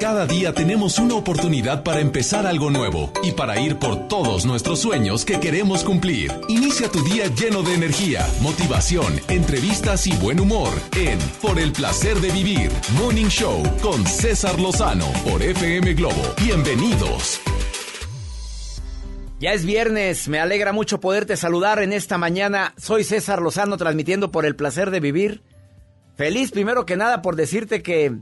Cada día tenemos una oportunidad para empezar algo nuevo y para ir por todos nuestros sueños que queremos cumplir. Inicia tu día lleno de energía, motivación, entrevistas y buen humor en Por el placer de vivir, Morning Show con César Lozano por FM Globo. Bienvenidos. Ya es viernes, me alegra mucho poderte saludar en esta mañana. Soy César Lozano transmitiendo por el placer de vivir. Feliz primero que nada por decirte que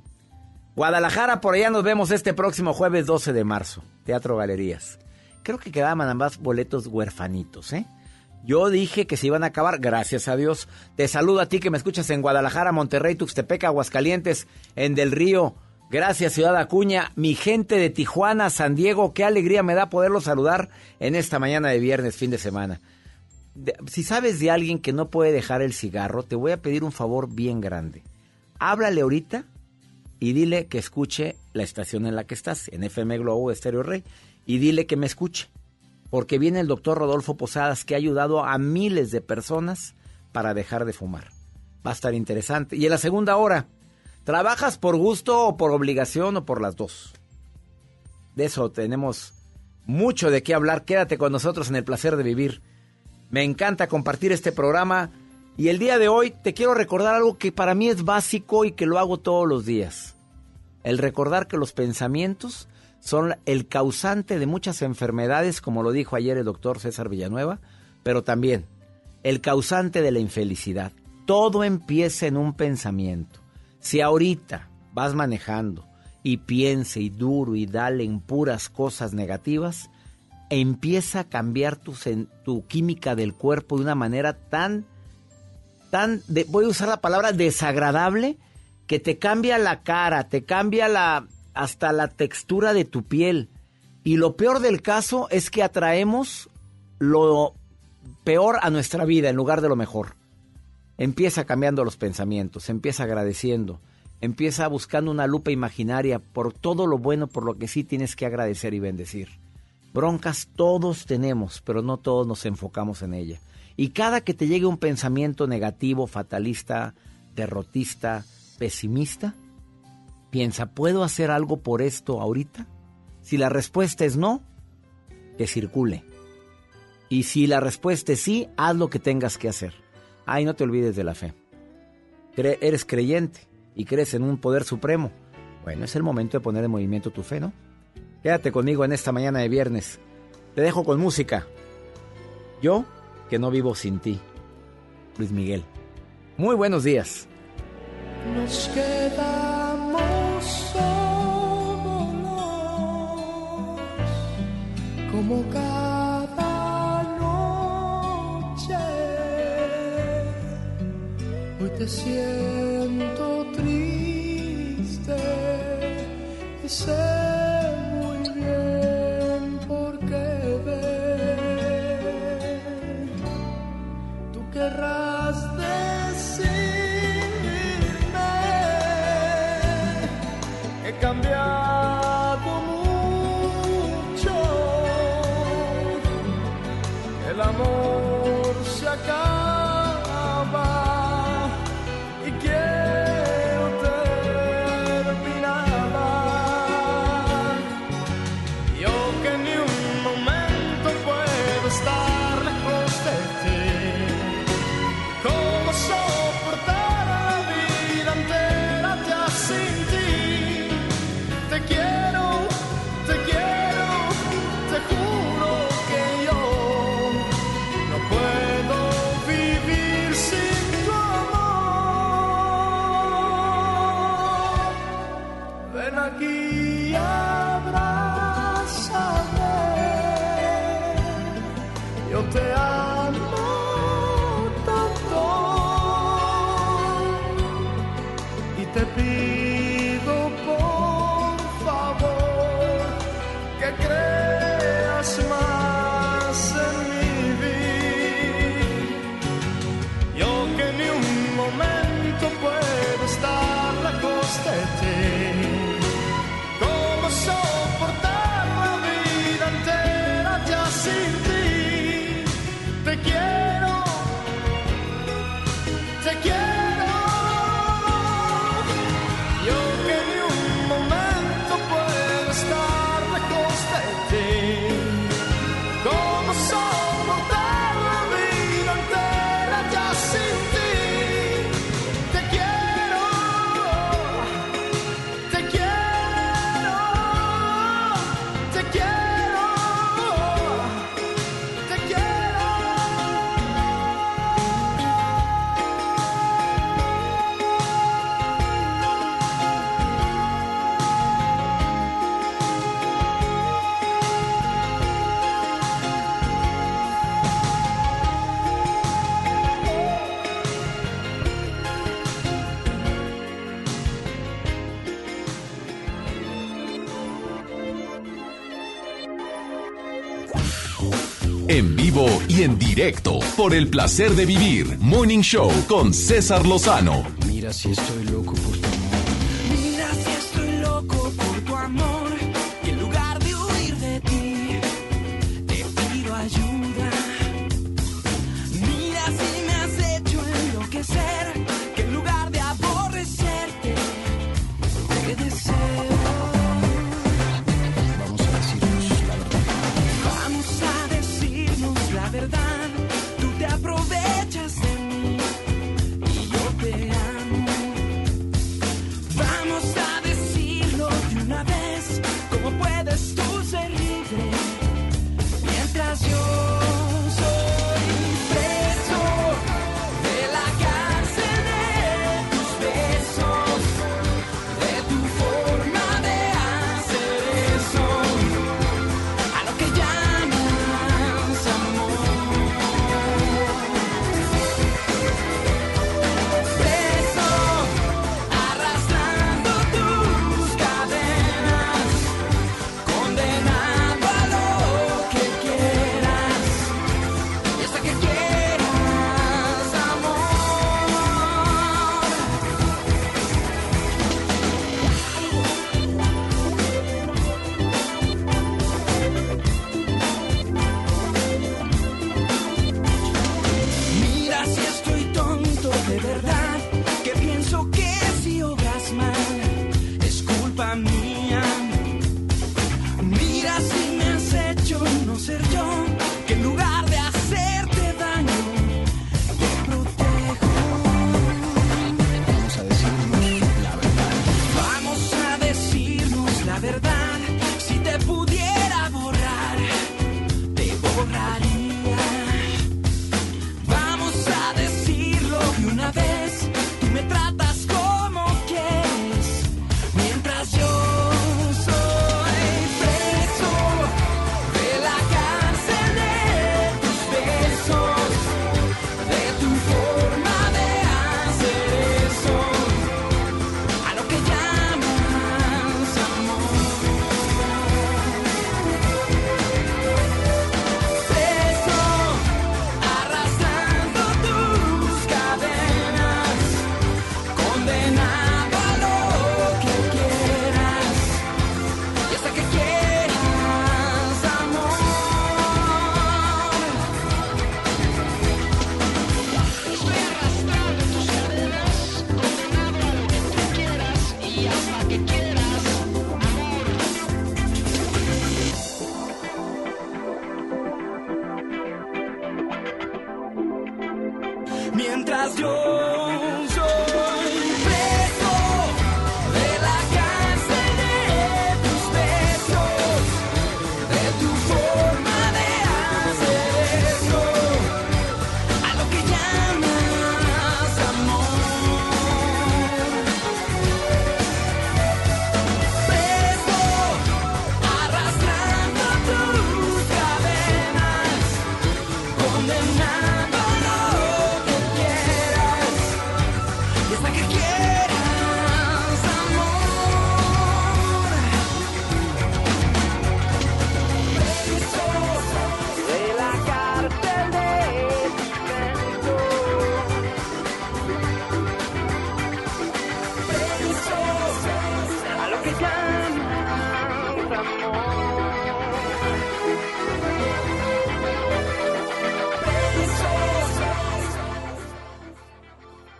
Guadalajara, por allá nos vemos este próximo jueves 12 de marzo. Teatro Galerías. Creo que quedaban ambas boletos huerfanitos, ¿eh? Yo dije que se iban a acabar, gracias a Dios. Te saludo a ti que me escuchas en Guadalajara, Monterrey, Tuxtepec, Aguascalientes, en Del Río. Gracias, Ciudad Acuña. Mi gente de Tijuana, San Diego, qué alegría me da poderlo saludar en esta mañana de viernes, fin de semana. si sabes de alguien que no puede dejar el cigarro, te voy a pedir un favor bien grande. Háblale ahorita y dile que escuche la estación en la que estás, en FM Globo Estéreo Rey, y dile que me escuche, porque viene el doctor Rodolfo Posadas que ha ayudado a miles de personas para dejar de fumar. Va a estar interesante. Y en la segunda hora, ¿trabajas por gusto o por obligación o por las dos? De eso tenemos mucho de qué hablar. Quédate con nosotros en el placer de vivir. Me encanta compartir este programa y el día de hoy te quiero recordar algo que para mí es básico y que lo hago todos los días el recordar que los pensamientos son el causante de muchas enfermedades, como lo dijo ayer el doctor César Villanueva, pero también el causante de la infelicidad. Todo empieza en un pensamiento. Si ahorita vas manejando y piense y duro y dale en puras cosas negativas, empieza a cambiar tu, tu química del cuerpo de una manera tan, voy a usar la palabra desagradable, que te cambia la cara, te cambia la hasta la textura de tu piel. Y lo peor del caso es que atraemos lo peor a nuestra vida en lugar de lo mejor. Empieza cambiando los pensamientos, empieza agradeciendo, empieza buscando una lupa imaginaria por todo lo bueno por lo que sí tienes que agradecer y bendecir. Broncas todos tenemos, pero no todos nos enfocamos en ella. Y cada que te llegue un pensamiento negativo, fatalista, derrotista, pesimista? Piensa, ¿puedo hacer algo por esto ahorita? Si la respuesta es no, que circule. Y si la respuesta es sí, haz lo que tengas que hacer. Ay, no te olvides de la fe. eres creyente y crees en un poder supremo. Bueno, es el momento de poner en movimiento tu fe, ¿no? Quédate conmigo en esta mañana de viernes. Te dejo con música. Yo, que no vivo sin ti. Luis Miguel. Muy buenos días nos quedamos solos como cada noche. Hoy te siento triste y sé directo por el placer de vivir. Morning Show con César Lozano.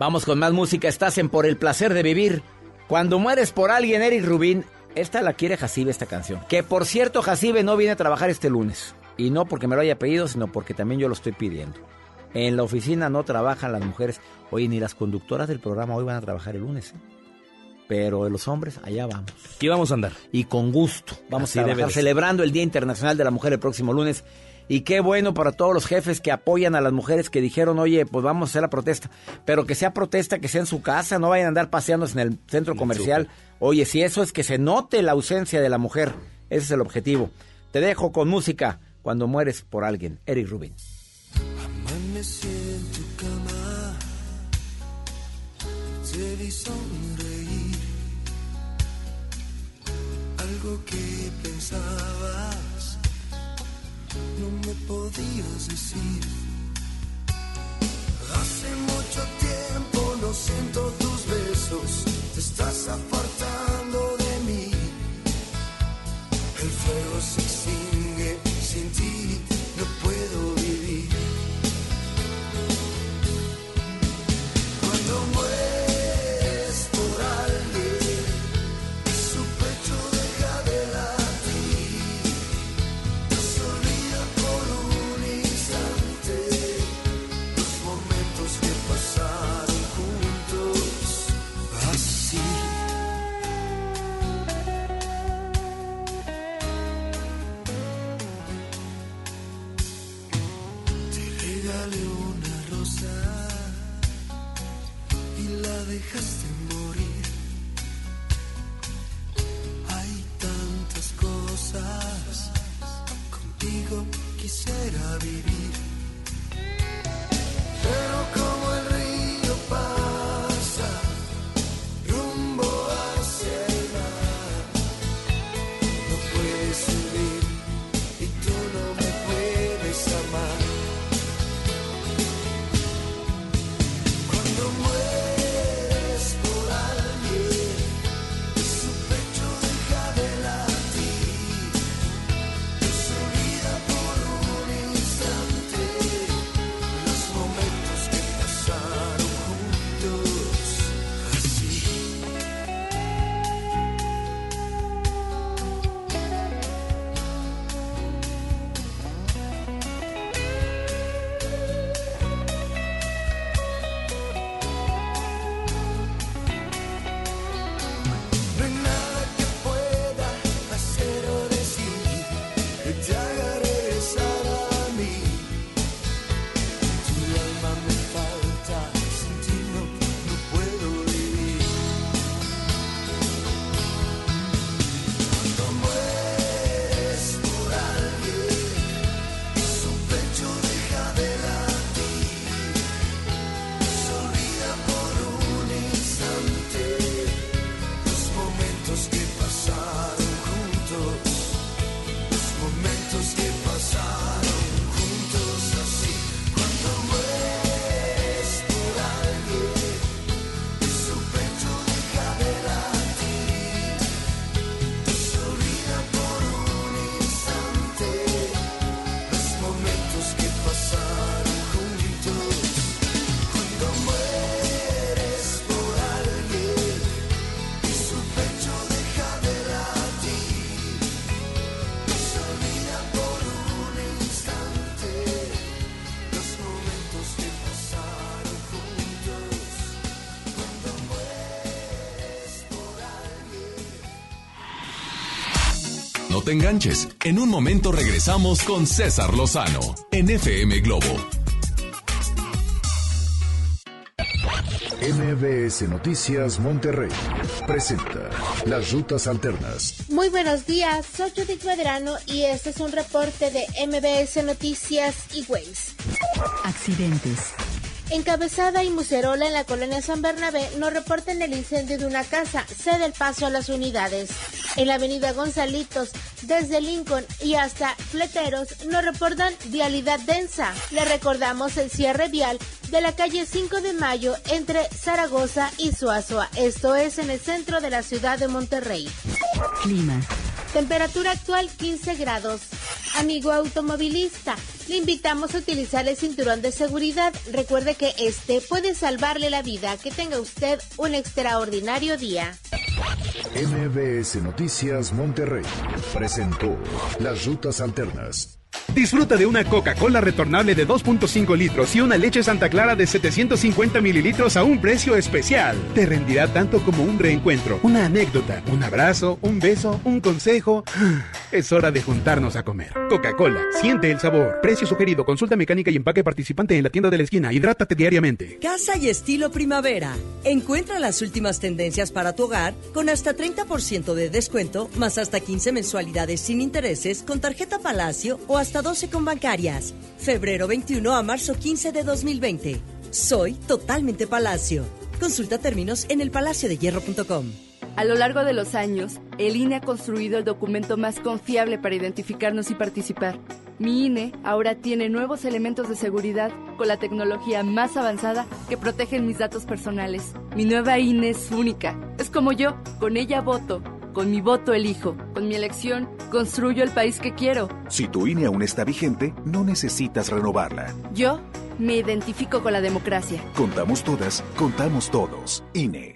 Vamos con más música. Estás en Por el placer de vivir. Cuando mueres por alguien, Eric Rubín. Esta la quiere Jacibe, esta canción. Que por cierto, Jacibe no viene a trabajar este lunes. Y no porque me lo haya pedido, sino porque también yo lo estoy pidiendo. En la oficina no trabajan las mujeres. Oye, ni las conductoras del programa hoy van a trabajar el lunes. ¿eh? Pero los hombres, allá vamos. Aquí vamos a andar. Y con gusto. Vamos Así a ser. celebrando el Día Internacional de la Mujer el próximo lunes. Y qué bueno para todos los jefes que apoyan a las mujeres que dijeron, oye, pues vamos a hacer la protesta. Pero que sea protesta, que sea en su casa, no vayan a andar paseándose en el centro comercial. Oye, si eso es que se note la ausencia de la mujer, ese es el objetivo. Te dejo con música cuando mueres por alguien. Eric Rubin. Amanecí en tu cama, te vi sonreír. Algo que pensabas no me podías decir. Hace mucho tiempo no siento tus besos, te estás apartando de enganches. En un momento regresamos con César Lozano en FM Globo. MBS Noticias Monterrey presenta Las Rutas Alternas. Muy buenos días, soy Judith Medrano y este es un reporte de MBS Noticias y Ways. Accidentes. Encabezada y Mucerola en la colonia San Bernabé nos reportan el incendio de una casa. Cede el paso a las unidades. En la avenida Gonzalitos, desde Lincoln y hasta Fleteros, nos reportan vialidad densa. Le recordamos el cierre vial de la calle 5 de Mayo entre Zaragoza y Suazua. Esto es en el centro de la ciudad de Monterrey. Clima. Temperatura actual 15 grados. Amigo automovilista, le invitamos a utilizar el cinturón de seguridad. Recuerde que este puede salvarle la vida. Que tenga usted un extraordinario día. MBS Noticias Monterrey presentó Las Rutas Alternas. Disfruta de una Coca-Cola retornable de 2.5 litros y una leche Santa Clara de 750 mililitros a un precio especial. Te rendirá tanto como un reencuentro, una anécdota, un abrazo, un beso, un consejo. Es hora de juntarnos a comer. Coca-Cola, siente el sabor. Precio sugerido, consulta mecánica y empaque participante en la tienda de la esquina. Hidrátate diariamente. Casa y estilo primavera. Encuentra las últimas tendencias para tu hogar con hasta 30% de descuento, más hasta 15 mensualidades sin intereses con tarjeta Palacio o hasta 12 con bancarias. Febrero 21 a marzo 15 de 2020. Soy totalmente Palacio. Consulta términos en elpalaciodehierro.com. A lo largo de los años, el INE ha construido el documento más confiable para identificarnos y participar. Mi INE ahora tiene nuevos elementos de seguridad con la tecnología más avanzada que protegen mis datos personales. Mi nueva INE es única. Es como yo, con ella voto. Con mi voto elijo. Con mi elección construyo el país que quiero. Si tu INE aún está vigente, no necesitas renovarla. Yo me identifico con la democracia. Contamos todas, contamos todos. INE.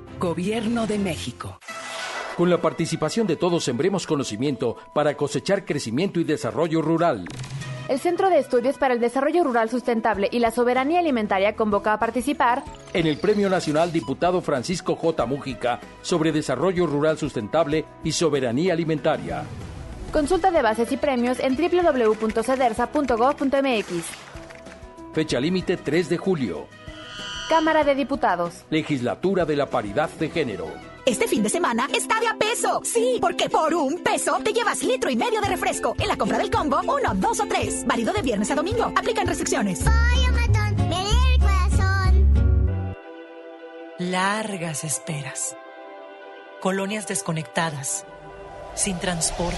Gobierno de México. Con la participación de todos sembremos conocimiento para cosechar crecimiento y desarrollo rural. El Centro de Estudios para el Desarrollo Rural Sustentable y la Soberanía Alimentaria convoca a participar en el Premio Nacional Diputado Francisco J. Mújica sobre Desarrollo Rural Sustentable y Soberanía Alimentaria. Consulta de bases y premios en www.cedersa.gov.mx. Fecha límite 3 de julio. Cámara de Diputados. Legislatura de la Paridad de Género. Este fin de semana está de a peso. Sí, porque por un peso te llevas litro y medio de refresco. En la compra del combo, uno, dos o tres. Válido de viernes a domingo. Aplican restricciones. Largas esperas. Colonias desconectadas. Sin transporte.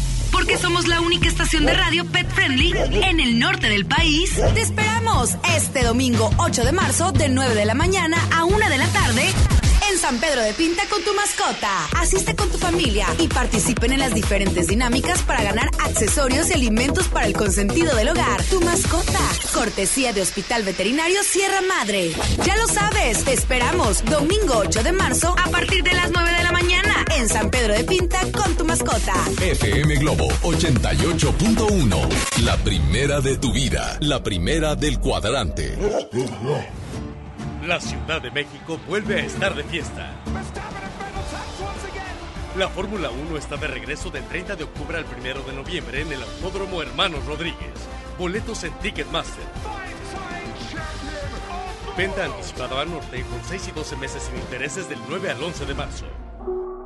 Porque somos la única estación de radio pet friendly en el norte del país. Te esperamos este domingo 8 de marzo de 9 de la mañana a 1 de la tarde en San Pedro de Pinta con tu mascota. Asiste con tu familia y participen en las diferentes dinámicas para ganar accesorios y alimentos para el consentido del hogar. Tu mascota. Cortesía de Hospital Veterinario Sierra Madre. Ya lo sabes, te esperamos domingo 8 de marzo a partir de las 9 de la mañana en San Pedro de Pinta con tu mascota. FM Globo 88.1. La primera de tu vida. La primera del cuadrante. La Ciudad de México vuelve a estar de fiesta. La Fórmula 1 está de regreso del 30 de octubre al 1 de noviembre en el Autódromo Hermanos Rodríguez. Boletos en Ticketmaster. Venta anticipada a norte con 6 y 12 meses sin intereses del 9 al 11 de marzo.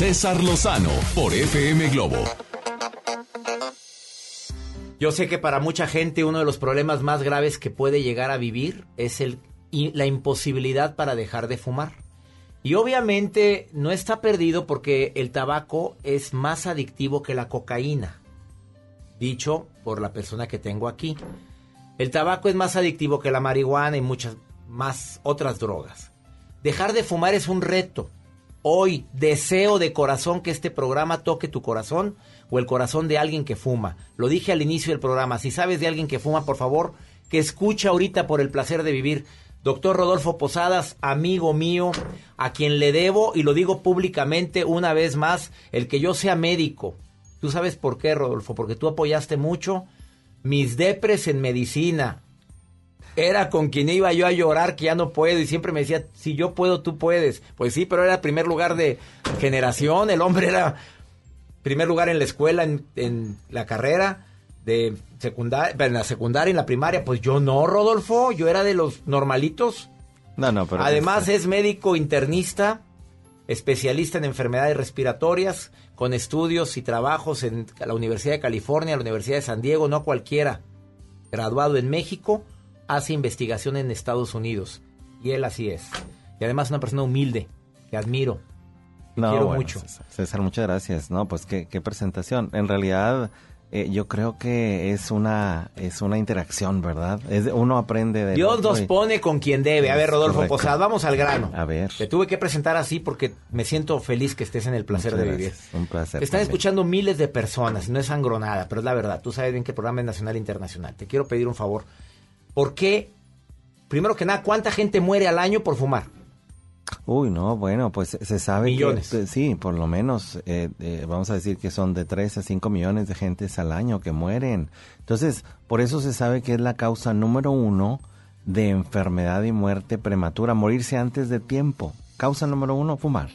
César Lozano por FM Globo. Yo sé que para mucha gente uno de los problemas más graves que puede llegar a vivir es la imposibilidad para dejar de fumar. Y obviamente no está perdido porque el tabaco es más adictivo que la cocaína. Dicho por la persona que tengo aquí. El tabaco es más adictivo que la marihuana y muchas más otras drogas. Dejar de fumar es un reto. Hoy deseo de corazón que este programa toque tu corazón o el corazón de alguien que fuma. Lo dije al inicio del programa. Si sabes de alguien que fuma, por favor, que escucha ahorita por el placer de vivir. Doctor Rodolfo Posadas, amigo mío, a quien le debo, y lo digo públicamente una vez más, el que yo sea médico. ¿Tú sabes por qué, Rodolfo? Porque tú apoyaste mucho mis depres en medicina. Era con quien iba yo a llorar que ya no puedo y siempre me decía, si yo puedo, tú puedes. Pues sí, pero era primer lugar de generación, el hombre era primer lugar en la escuela, en, en la carrera de secundaria, en la secundaria, en la primaria. Pues yo no, Rodolfo, yo era de los normalitos. No, no, pero... Además es médico internista, especialista en enfermedades respiratorias, con estudios y trabajos en la Universidad de California, la Universidad de San Diego, no cualquiera. Graduado en México, hace investigación en Estados Unidos. Y él así es. Y además una persona humilde, que admiro. que No, quiero bueno, mucho. César, muchas gracias. No, pues qué, qué presentación. En realidad, eh, yo creo que es una es una interacción, ¿verdad? Es, uno aprende de Dios nos pone con quien debe. A ver, Es Rodolfo. Posada, vamos al grano. A ver. Te tuve que presentar así porque me siento feliz que estés en el placer Muchas de vivir. gracias. Un placer. Te están también. escuchando miles de personas, no es angronada, pero es la verdad. Tú sabes bien que el programa es nacional e internacional. Te quiero pedir un favor. ¿Por qué? Primero que nada, ¿cuánta gente muere al año por fumar? Uy, no, bueno, pues se sabe Millones. que... Sí, por lo menos, eh, eh, vamos a decir que son de 3 a 5 millones de gentes al año que mueren. Entonces, por eso se sabe que es la causa número uno de enfermedad y muerte prematura, morirse antes de tiempo. Causa número uno, fumar.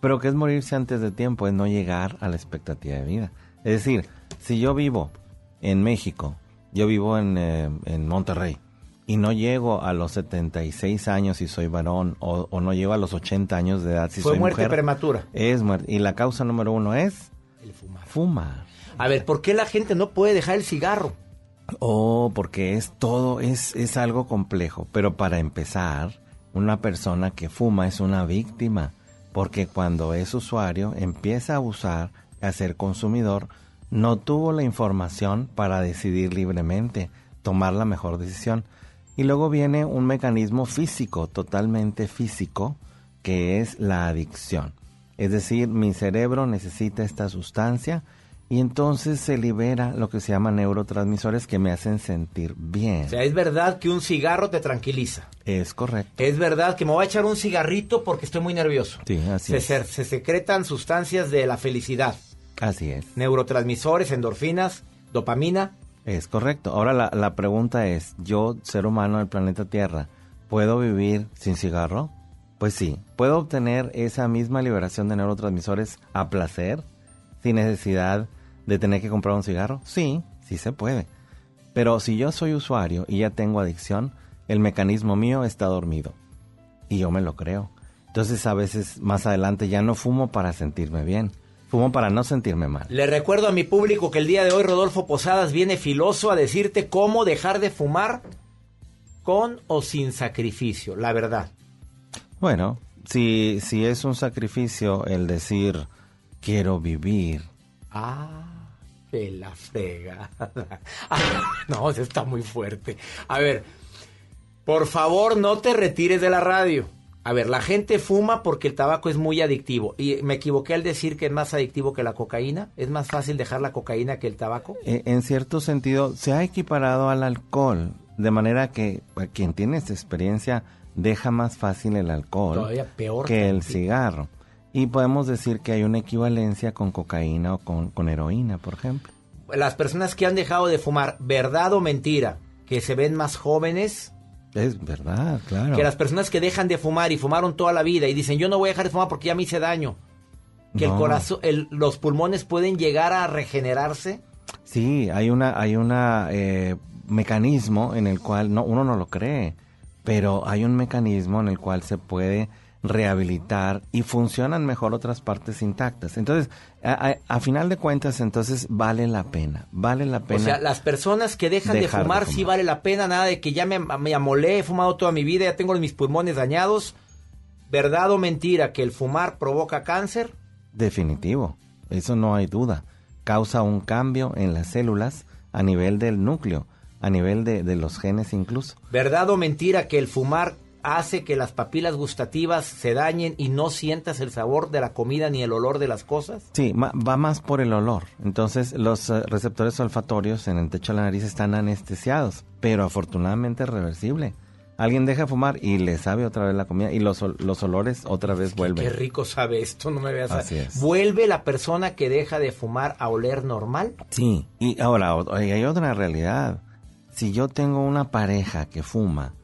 Pero ¿qué es morirse antes de tiempo? Es no llegar a la expectativa de vida. Es decir, si yo vivo en México, yo vivo en, eh, en Monterrey, y no llego a los 76 años si soy varón, o, o no llego a los 80 años de edad si Fue soy muerte mujer. prematura. Es muerte. Y la causa número uno es... El fumar. Fumar. A ver, ¿por qué la gente no puede dejar el cigarro? Oh, porque es todo, es, es algo complejo. Pero para empezar, una persona que fuma es una víctima. Porque cuando es usuario, empieza a abusar, a ser consumidor, no tuvo la información para decidir libremente, tomar la mejor decisión. Y luego viene un mecanismo físico, totalmente físico, que es la adicción. Es decir, mi cerebro necesita esta sustancia y entonces se libera lo que se llama neurotransmisores que me hacen sentir bien. O sea, es verdad que un cigarro te tranquiliza. Es correcto. Es verdad que me voy a echar un cigarrito porque estoy muy nervioso. Sí, así Se, es. se- se secretan sustancias de la felicidad. Así es. Neurotransmisores, endorfinas, dopamina, Es correcto. Ahora la, la pregunta es, yo, ser humano del planeta Tierra, ¿puedo vivir sin cigarro? Pues sí. ¿Puedo obtener esa misma liberación de neurotransmisores a placer, sin necesidad de tener que comprar un cigarro? Sí, sí se puede. Pero si yo soy usuario y ya tengo adicción, el mecanismo mío está dormido. Y yo me lo creo. Entonces a veces más adelante ya no fumo para sentirme bien. Fumo para no sentirme mal. Le recuerdo a mi público que el día de hoy Rodolfo Posadas viene filoso a decirte cómo dejar de fumar con o sin sacrificio, la verdad. Bueno, si, si es un sacrificio el decir quiero vivir. Ah, de la frega. no, eso está muy fuerte. A ver, por favor no te retires de la radio. A ver, la gente fuma porque el tabaco es muy adictivo. Y me equivoqué al decir que es más adictivo que la cocaína. ¿Es más fácil dejar la cocaína que el tabaco? Eh, en cierto sentido, se ha equiparado al alcohol. De manera que quien tiene esta experiencia deja más fácil el alcohol Todavía peor que que el el cigarro. Y podemos decir que hay una equivalencia con cocaína o con, con heroína, por ejemplo. Las personas que han dejado de fumar, ¿verdad o mentira? Que se ven más jóvenes Es verdad, claro. que las personas que dejan de fumar y fumaron toda la vida y dicen yo no voy a dejar de fumar porque ya me hice daño. Que el corazón, el- los pulmones pueden llegar a regenerarse. Sí, hay una, hay una eh, mecanismo en el cual no, uno no lo cree, pero hay un mecanismo en el cual se puede rehabilitar y funcionan mejor otras partes intactas. Entonces, a, a- a final de cuentas, entonces vale la pena, vale la pena. O sea, las personas que dejan de fumar, sí vale la pena, nada de que ya me, me amolé, he fumado toda mi vida, ya tengo mis pulmones dañados. ¿Verdad o mentira que el fumar provoca cáncer? Definitivo, eso no hay duda. Causa un cambio en las células a nivel del núcleo, a nivel de, de los genes incluso. ¿Verdad o mentira que el fumar hace que las papilas gustativas se dañen y no sientas el sabor de la comida ni el olor de las cosas? Sí, va más por el olor. Entonces, los eh, receptores olfatorios en el techo de la nariz están anestesiados, pero afortunadamente es reversible. Alguien deja de fumar y le sabe otra vez la comida y los, los olores otra vez vuelven. Qué rico sabe esto, no me veas. a- es. ¿Vuelve la persona que deja de fumar a oler normal? Sí, y ahora hay otra realidad. Si yo tengo una pareja que fuma,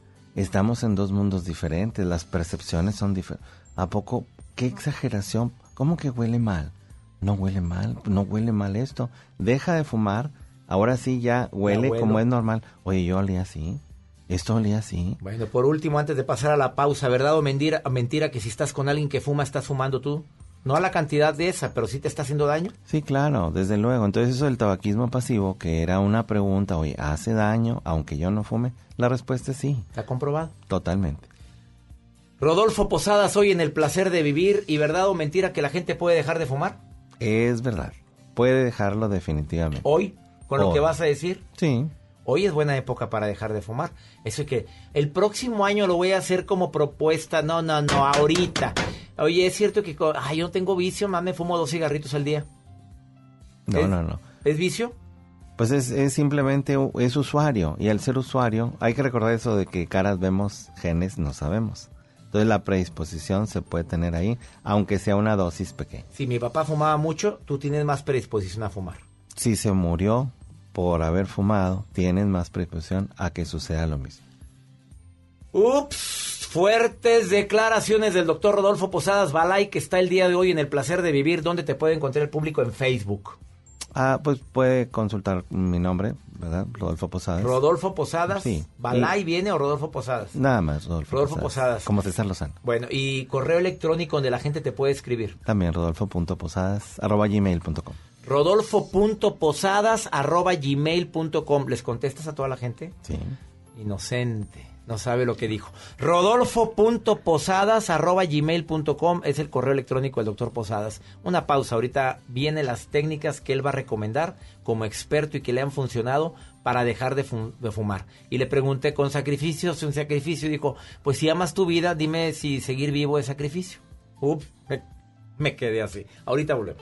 estamos en dos mundos diferentes, las percepciones son diferentes. ¿A poco? ¿Qué exageración? ¿Cómo que huele mal? No huele mal, no huele mal esto. Deja de fumar, ahora sí ya huele como es normal. Oye, yo olía así, esto olía así. Bueno, por último, antes de pasar a la pausa, ¿verdad o mentira, mentira que si estás con alguien que fuma, estás fumando tú? No a la cantidad de esa, pero sí te está haciendo daño. Sí, claro, desde luego. Entonces eso del tabaquismo pasivo, que era una pregunta, oye, ¿hace daño aunque yo no fume? La respuesta es sí, ¿Está comprobado? totalmente. Rodolfo Posadas, hoy en El Placer de Vivir, ¿y verdad o mentira que la gente puede dejar de fumar? Es verdad. Puede dejarlo definitivamente. Hoy, con lo que vas a decir. Sí. Hoy es buena época para dejar de fumar. Eso es que el próximo año lo voy a hacer como propuesta. No, no, no, ahorita. Oye, es cierto que ay, yo no tengo vicio, más me fumo dos cigarritos al día. No, ¿Es? no, no. ¿Es vicio? Pues es, es simplemente, es usuario. Y al ser usuario, hay que recordar eso de que caras vemos, genes no sabemos. Entonces la predisposición se puede tener ahí, aunque sea una dosis pequeña. Si mi papá fumaba mucho, tú tienes más predisposición a fumar. Si se murió por haber fumado, tienes más predisposición a que suceda lo mismo. Ups, fuertes declaraciones del doctor Rodolfo Posadas Balay, que está el día de hoy en El Placer de Vivir. ¿Dónde te puede encontrar el público? En Facebook. Ah, pues puede consultar mi nombre, ¿verdad? Rodolfo Posadas. Rodolfo Posadas. Sí. ¿Balay viene o Rodolfo Posadas? Nada más, Rodolfo, Rodolfo Posadas. Como César Lozano. Bueno, y correo electrónico donde la gente te puede escribir. También rodolfo.posadas arroba gmail.com. Rodolfo.posadas arroba gmail.com. ¿Les contestas a toda la gente? Sí. Inocente. No sabe lo que dijo. Rodolfo.posadas arroba gmail.com es el correo electrónico del doctor Posadas. Una pausa. Ahorita vienen las técnicas que él va a recomendar como experto y que le han funcionado para dejar de, fu- de fumar. Y le pregunté, ¿con sacrificio? ¿Sin sacrificio? Y dijo, pues si amas tu vida, dime si seguir vivo es sacrificio. Ups, me, me quedé así. Ahorita volvemos.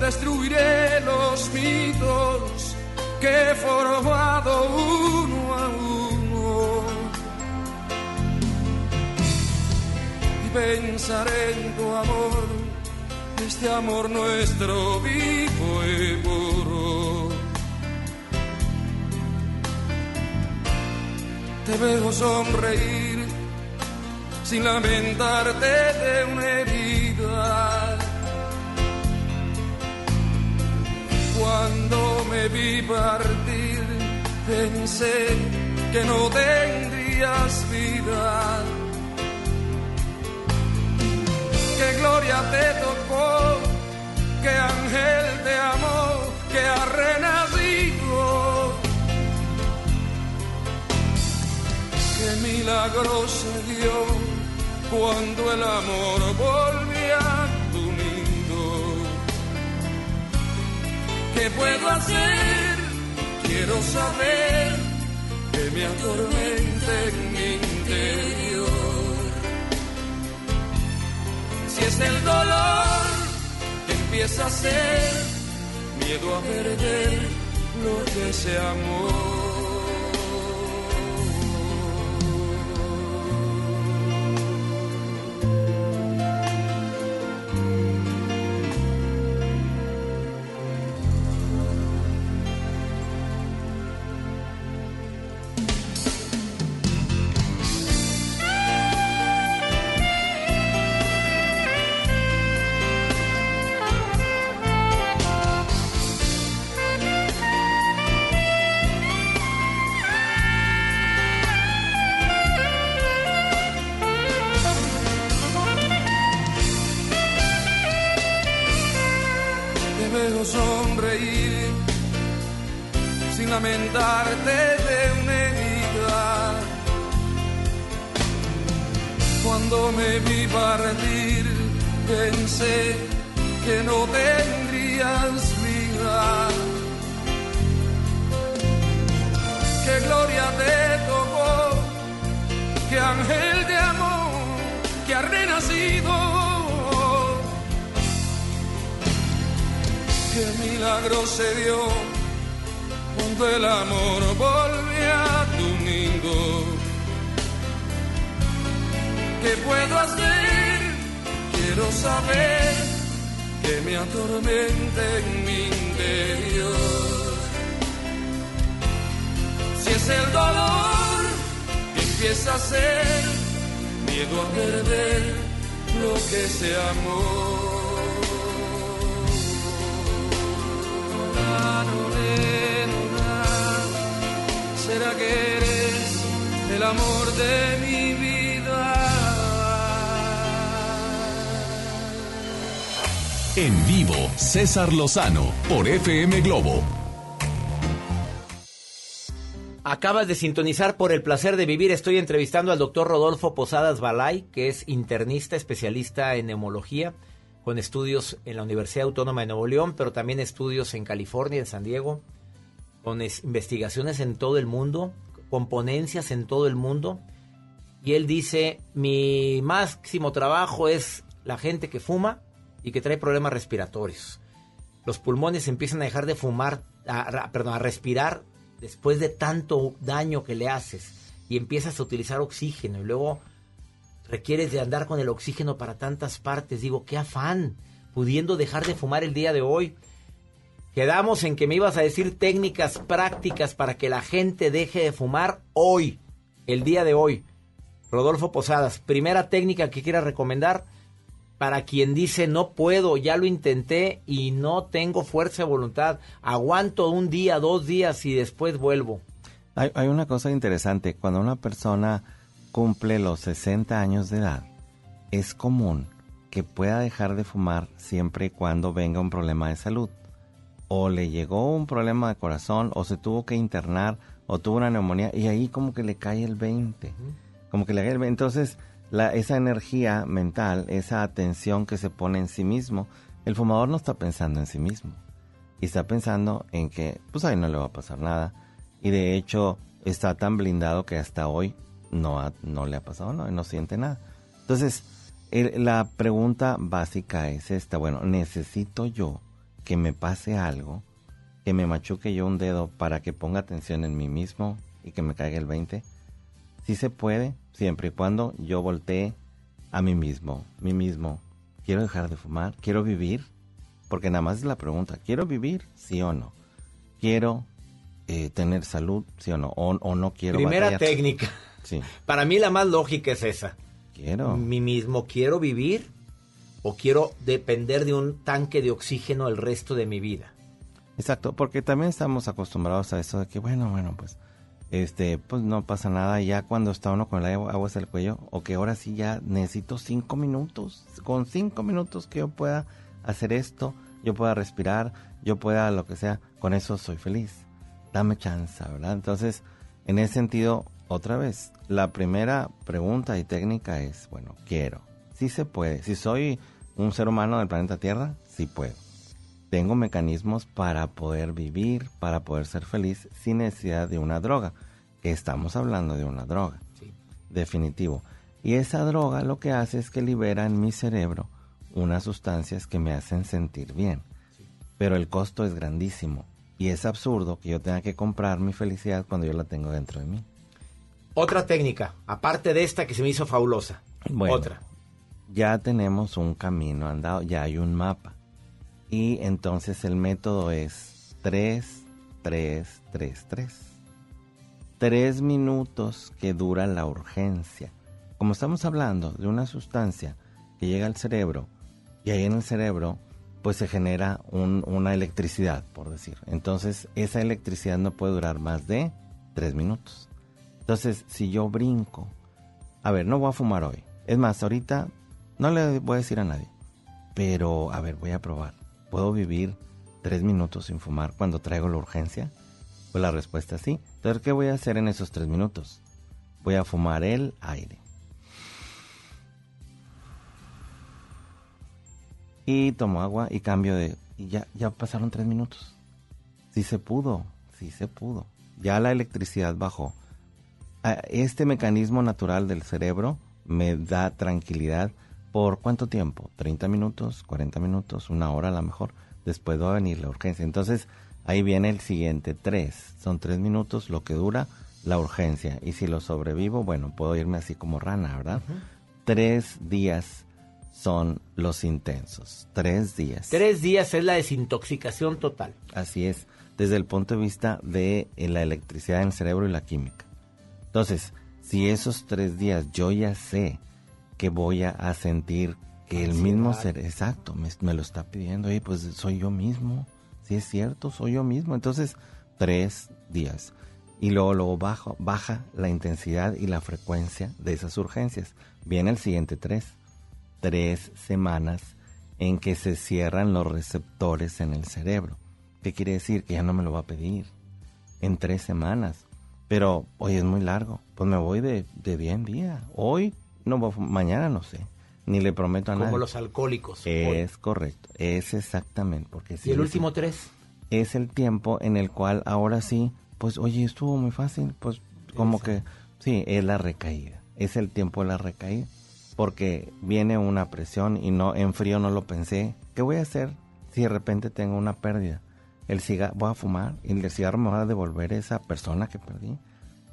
Destruiré los mitos que he formado uno a uno. Y pensaré en tu amor, este amor nuestro vivo y puro. Te veo sonreír sin lamentarte de una herida. Cuando me vi partir, pensé que no tendrías vida. Que gloria te tocó, que ángel te amó, que ha renacido. Que milagro se dio cuando el amor volvió ¿Qué puedo hacer? Quiero saber que me atormente en mi interior. Si es el dolor empieza a ser miedo a perder lo que se amó. César Lozano por FM Globo. Acabas de sintonizar por el placer de vivir. Estoy entrevistando al doctor Rodolfo Posadas Balay, que es internista, especialista en neumología, con estudios en la Universidad Autónoma de Nuevo León, pero también estudios en California, en San Diego, con es- investigaciones en todo el mundo, con ponencias en todo el mundo. Y él dice, mi máximo trabajo es la gente que fuma y que trae problemas respiratorios. Los pulmones empiezan a dejar de fumar, a- a- perdón, a respirar después de tanto daño que le haces y empiezas a utilizar oxígeno y luego requieres de andar con el oxígeno para tantas partes. Digo, qué afán, pudiendo dejar de fumar el día de hoy. Quedamos en que me ibas a decir técnicas prácticas para que la gente deje de fumar hoy, el día de hoy. Rodolfo Posadas, primera técnica que quieras recomendar para quien dice no puedo, ya lo intenté y no tengo fuerza de voluntad, aguanto un día, dos días y después vuelvo. Hay, hay una cosa interesante, cuando una persona cumple los 60 años de edad, es común que pueda dejar de fumar siempre y cuando venga un problema de salud. O le llegó un problema de corazón, o se tuvo que internar, o tuvo una neumonía, y ahí como que le cae el 20. Como que le cae el 20. Entonces, la, esa energía mental, esa atención que se pone en sí mismo, el fumador no está pensando en sí mismo. Y está pensando en que, pues ahí no le va a pasar nada. Y de hecho, está tan blindado que hasta hoy no, ha- no le ha pasado nada, no siente nada. Entonces, la pregunta básica es esta, bueno, ¿necesito yo que me pase algo, que me machuque yo un dedo para que ponga atención en mí mismo y que me caiga el 20? Sí se puede, siempre y cuando yo voltee a mí mismo, mí mismo. ¿Quiero dejar de fumar? ¿Quiero vivir? Porque nada más es la pregunta, ¿quiero vivir? Sí o no. ¿Quiero eh, tener salud? Sí o no. O, o no quiero Primera batallar? técnica. Sí. Para mí la más lógica es esa. Quiero. Mí mismo, ¿quiero vivir o quiero depender de un tanque de oxígeno el resto de mi vida? Exacto, porque también estamos acostumbrados a eso de que, bueno, bueno, pues, este, pues no pasa nada ya cuando está uno con el agua, hasta el cuello, o que ahora sí ya necesito cinco minutos, con cinco minutos que yo pueda hacer esto, yo pueda respirar, yo pueda lo que sea, con eso soy feliz. Dame chance, ¿verdad? Entonces, en ese sentido, otra vez, la primera pregunta y técnica es, bueno, quiero. Sí se puede. Si soy un ser humano del planeta Tierra, sí puedo tengo mecanismos para poder vivir, para poder ser feliz sin necesidad de una droga. Estamos hablando de una droga. Definitivo. Y esa droga lo que hace es que libera en mi cerebro unas sustancias que me hacen sentir bien. Pero el costo es grandísimo. Y es absurdo que yo tenga que comprar mi felicidad cuando yo la tengo dentro de mí. Otra técnica, aparte de esta que se me hizo fabulosa. Bueno, Otra. Ya tenemos un camino andado, ya hay un mapa. Y entonces el método es 3, 3, 3, 3. Tres minutos que dura la urgencia. Como estamos hablando de una sustancia que llega al cerebro, y ahí en el cerebro pues se genera un- una electricidad, por decir. Entonces esa electricidad no puede durar más de tres minutos. Entonces si yo brinco, a ver, no voy a fumar hoy. Es más, ahorita no le voy a decir a nadie. Pero, a ver, voy a probar. ¿Puedo vivir tres minutos sin fumar cuando traigo la urgencia? Pues la respuesta es sí. Entonces, ¿qué voy a hacer en esos tres minutos? Voy a fumar el aire. Y tomo agua y cambio de... Y ya, ya pasaron tres minutos. Sí se pudo, sí se pudo. Ya la electricidad bajó. Ah, Este mecanismo natural del cerebro me da tranquilidad por cuánto tiempo, 30 minutos, 40 minutos, una hora a lo mejor, después va a venir la urgencia. Entonces ahí viene el siguiente, tres, son tres minutos lo que dura la urgencia. Y si lo sobrevivo, bueno, puedo irme así como rana, ¿verdad? Tres días son los intensos, tres días. Tres días es la desintoxicación total. Así es, desde el punto de vista de eh, la electricidad en el cerebro y la química. Entonces, si esos tres días yo ya sé que voy a, a sentir que el mismo ser, exacto, me, me lo está pidiendo, oye, pues soy yo mismo, si es cierto, soy yo mismo. Entonces, tres días. Y luego, luego bajo, baja la intensidad y la frecuencia de esas urgencias. Viene el siguiente tres. Tres semanas en que se cierran los receptores en el cerebro. ¿Qué quiere decir? Que ya no me lo va a pedir. En tres semanas. Pero hoy es muy largo. Pues me voy de, de día en día. Hoy no fum- mañana no sé. Ni le prometo a Como nadie. los alcohólicos. Es correcto. Es exactamente. Porque ¿Y el último tres? Es el tiempo en el cual ahora sí, pues oye, estuvo muy fácil. Pues como que sí, es la recaída. Es el tiempo de la recaída. Porque viene una presión y no en frío no lo pensé. ¿Qué voy a hacer si de repente tengo una pérdida? El cigarro, voy a fumar y el cigarro me va a devolver esa persona que perdí,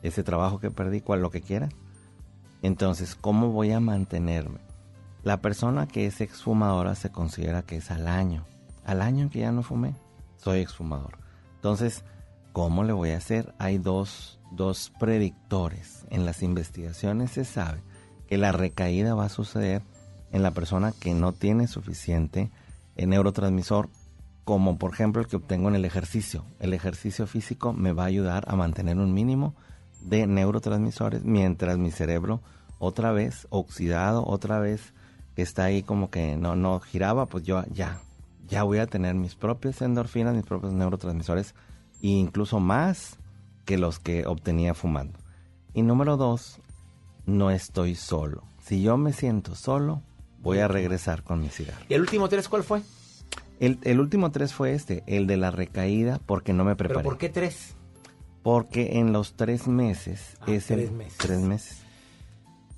ese trabajo que perdí, cual lo que quiera. Entonces, ¿cómo voy a mantenerme? La persona que es exfumadora se considera que es al año, al año en que ya no fumé. soy exfumador. Entonces, ¿cómo le voy a hacer? Hay dos, dos predictores. En las investigaciones se sabe que la recaída va a suceder en la persona que no tiene suficiente neurotransmisor, como por ejemplo el que obtengo en el ejercicio. El ejercicio físico me va a ayudar a mantener un mínimo de neurotransmisores mientras mi cerebro otra vez oxidado, otra vez que está ahí como que no, no giraba, pues yo ya, ya voy a tener mis propias endorfinas, mis propios neurotransmisores, e incluso más que los que obtenía fumando. Y número dos, no estoy solo. Si yo me siento solo, voy a regresar con mi cigarro. ¿Y el último tres cuál fue? El, el último tres fue este, el de la recaída, porque no me preparé. ¿Pero por qué tres? Porque en los tres meses Ah, es el- tres meses. tres meses.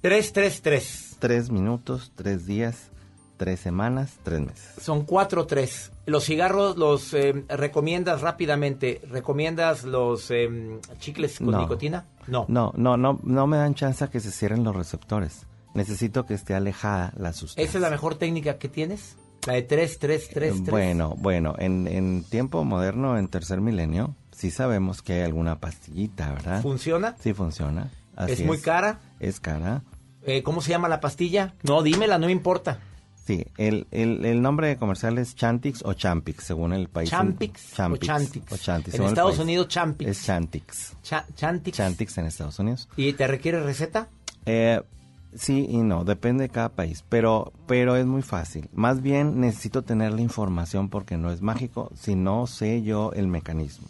Tres, tres, tres. Tres minutos, tres días, tres semanas, tres meses. Son cuatro, tres. Los cigarros los eh, recomiendas rápidamente. ¿Recomiendas los eh, chicles con No. nicotina? No. No, no, no, no me dan chance a que se cierren los receptores. Necesito que esté alejada la sustancia. ¿Esa es la mejor técnica que tienes? La de tres, tres, tres, tres. Bueno, bueno, en, en tiempo moderno, en tercer milenio, sí sabemos que hay alguna pastillita, ¿verdad? ¿Funciona? Sí funciona. Así ¿Es muy cara? Es cara. Eh, ¿Cómo se llama la pastilla? No, dímela, no me importa. Sí, el, el, el nombre comercial es Chantix o Champix, según el país. Champix o Champix. Chantix. o Chantix, En Estados. Unidos, Champix. Es Chantix. Cha- Chantix. Chantix en Estados Unidos. ¿Y te requiere receta? Eh, sí y no, depende de cada país, pero, pero es muy fácil. Más bien necesito tener la información porque no es mágico si no sé yo el mecanismo.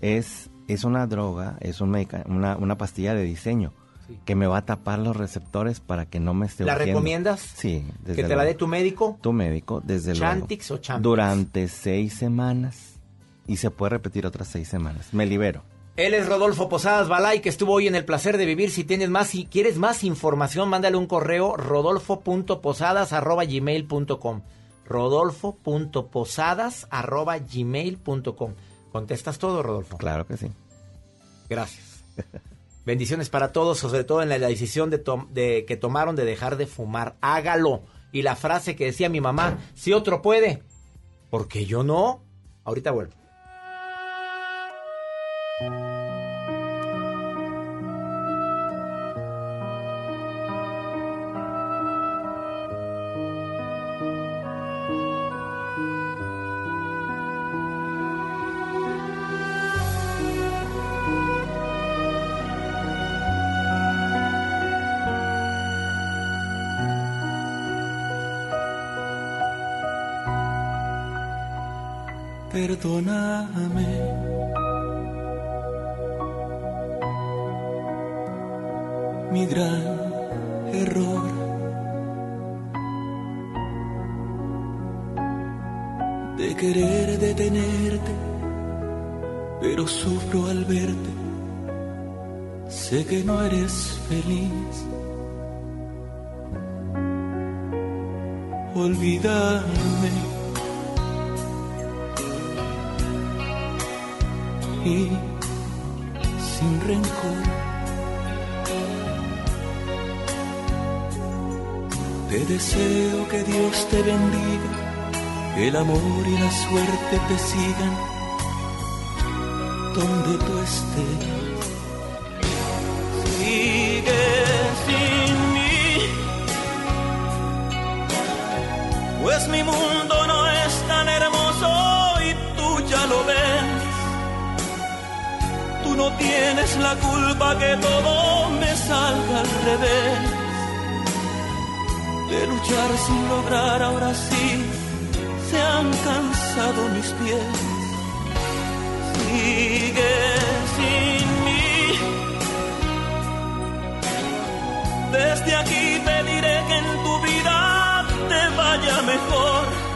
Es, es una droga, es un medica- una, una pastilla de diseño que me va a tapar los receptores para que no me esté ¿La urgiendo. recomiendas? Sí, desde ¿Que te la dé tu médico? Tu médico, desde ¿Chantix luego. o Champix? Durante seis semanas. Y se puede repetir otras seis semanas. Me libero. Él es Rodolfo Posadas Balay, que estuvo hoy en el placer de vivir. Si tienes más, si quieres más información, mándale un correo rodolfo.posadas.gmail.com rodolfo.posadas.gmail.com ¿Contestas todo, Rodolfo? Claro que sí. Gracias. Bendiciones para todos, sobre todo en la, decisión de, de que tomaron de dejar de fumar. Hágalo. Y la frase que decía mi mamá, si otro puede, porque yo no. Ahorita vuelvo. Sin rencor. Te deseo que Dios te bendiga, el amor y la suerte te sigan donde tú estés. Sigue sin mí, pues mi mundo no no tienes la culpa que todo me salga al revés. De luchar sin lograr, ahora sí se han cansado mis pies. Sigue sin mí. Desde aquí te diré que en tu vida te vaya mejor.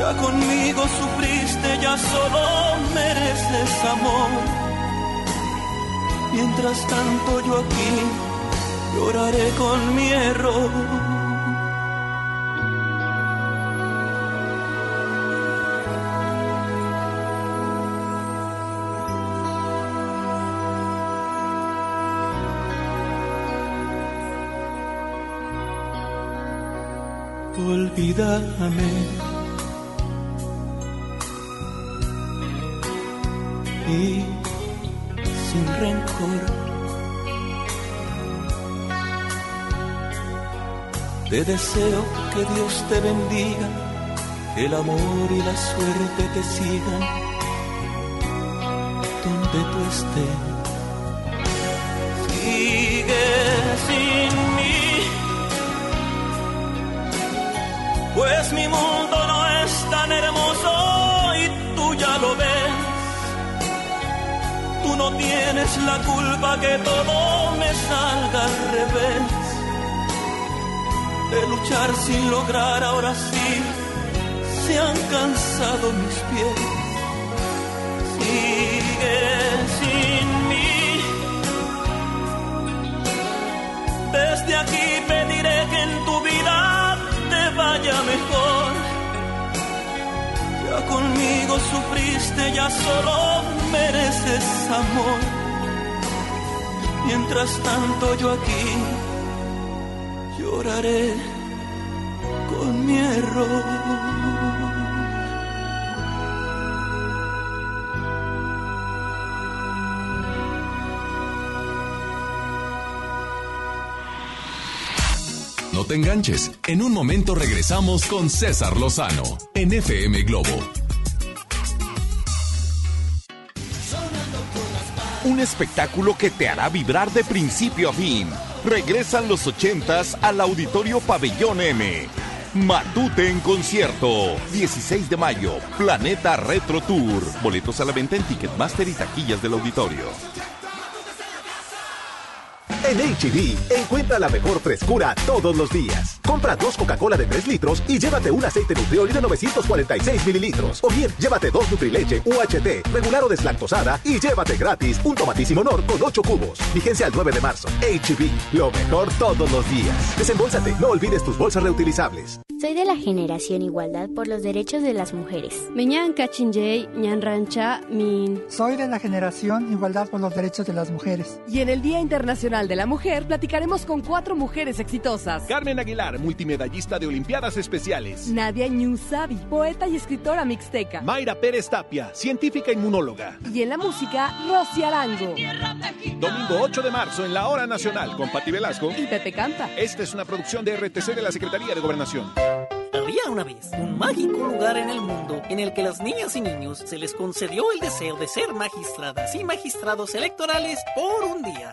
Ya conmigo sufriste, ya solo mereces amor. Mientras tanto yo aquí lloraré con mi error. Olvídame Te deseo que Dios te bendiga, que el amor y la suerte te sigan donde tú estés. Sigue sin mí, pues mi mundo no es tan hermoso y tú ya lo ves. Tú no tienes la culpa que todo me salga al revés de luchar sin lograr, ahora sí se han cansado mis pies. Sigue sin mí. Desde aquí pediré que en tu vida te vaya mejor. Ya conmigo sufriste, ya solo mereces amor. Mientras tanto yo aquí lloraré con mi error. No te enganches. En un momento regresamos con César Lozano en FM Globo. Un espectáculo que te hará vibrar de principio a fin. Regresan los ochentas al Auditorio Pabellón M. Matute en concierto. 16 de mayo. Planeta Retro Tour. Boletos a la venta en Ticketmaster y taquillas del auditorio. En HB, encuentra la mejor frescura todos los días. Compra dos Coca-Cola de 3 litros y llévate un aceite Nutrioli de 946 mililitros. O bien, llévate dos Nutrileche UHT, regular o deslactosada y llévate gratis un tomatísimo honor con 8 cubos. Vigencia al 9 de marzo. HB, lo mejor todos los días. Desembolsate, no olvides tus bolsas reutilizables. Soy de la generación Igualdad por los Derechos de las Mujeres. Meñan Cachinjay, Ñan Rancha, Min. Soy de la generación Igualdad por los Derechos de las Mujeres. Y en el Día Internacional de la Mujer platicaremos con cuatro mujeres exitosas. Carmen Aguilar, multimedallista de Olimpiadas Especiales. Nadia Ñusabi, poeta y escritora mixteca. Mayra Pérez Tapia, científica inmunóloga. Y en la música, Rosy Arango. Domingo 8 de marzo en la Hora Nacional con Pati Velasco y Pepe Canta. Esta es una producción de RTC de la Secretaría de Gobernación. Había una vez un mágico lugar en el mundo en el que las niñas y niños se les concedió el deseo de ser magistradas y magistrados electorales por un día.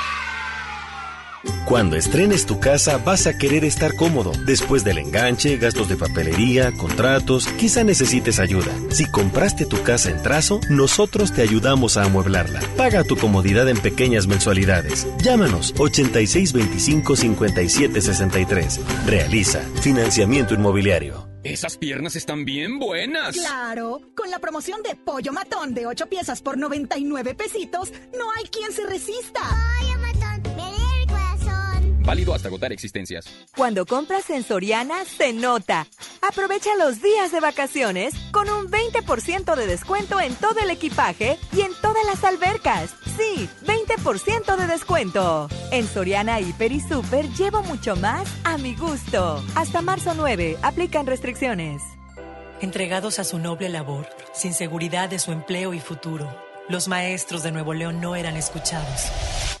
Cuando estrenes tu casa vas a querer estar cómodo. Después del enganche, gastos de papelería, contratos, quizá necesites ayuda. Si compraste tu casa en trazo, nosotros te ayudamos a amueblarla. Paga tu comodidad en pequeñas mensualidades. Llámanos 8625-5763. Realiza financiamiento inmobiliario. Esas piernas están bien buenas. Claro, con la promoción de pollo matón de 8 piezas por 99 pesitos, no hay quien se resista. Pollo Válido hasta agotar existencias. Cuando compras en Soriana, se nota. Aprovecha los días de vacaciones con un 20% de descuento en todo el equipaje y en todas las albercas. Sí, 20% de descuento. En Soriana Hiper y Super llevo mucho más a mi gusto. Hasta marzo 9, aplican restricciones. Entregados a su noble labor, sin seguridad de su empleo y futuro, los maestros de Nuevo León no eran escuchados.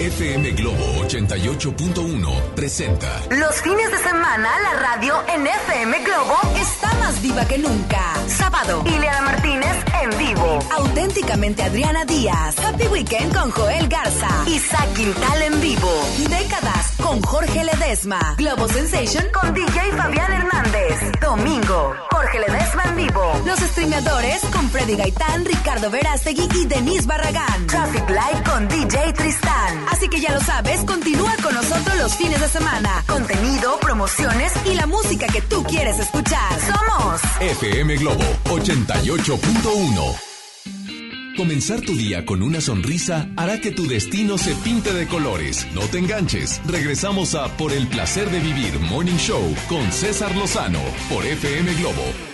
FM Globo 88.1 presenta Los fines de semana la radio en FM Globo está más viva que nunca. Sábado, Ileana Martínez en vivo. Auténticamente Adriana Díaz. Happy Weekend con Joel Garza. Isaac Quintal en vivo. Décadas con Jorge Ledesma. Globo Sensation con DJ Fabián Hernández. Domingo, Jorge Ledesma en vivo. Los Destornilladores con Freddy Gaitán, Ricardo Verástegui y Denise Barragán. Traffic Light con DJ Tristán. Así que ya lo sabes, continúa con nosotros los fines de semana. Contenido, promociones y la música que tú quieres escuchar. Somos FM Globo 88.1. Comenzar tu día con una sonrisa hará que tu destino se pinte de colores. No te enganches. Regresamos a Por el placer de vivir Morning Show con César Lozano por FM Globo.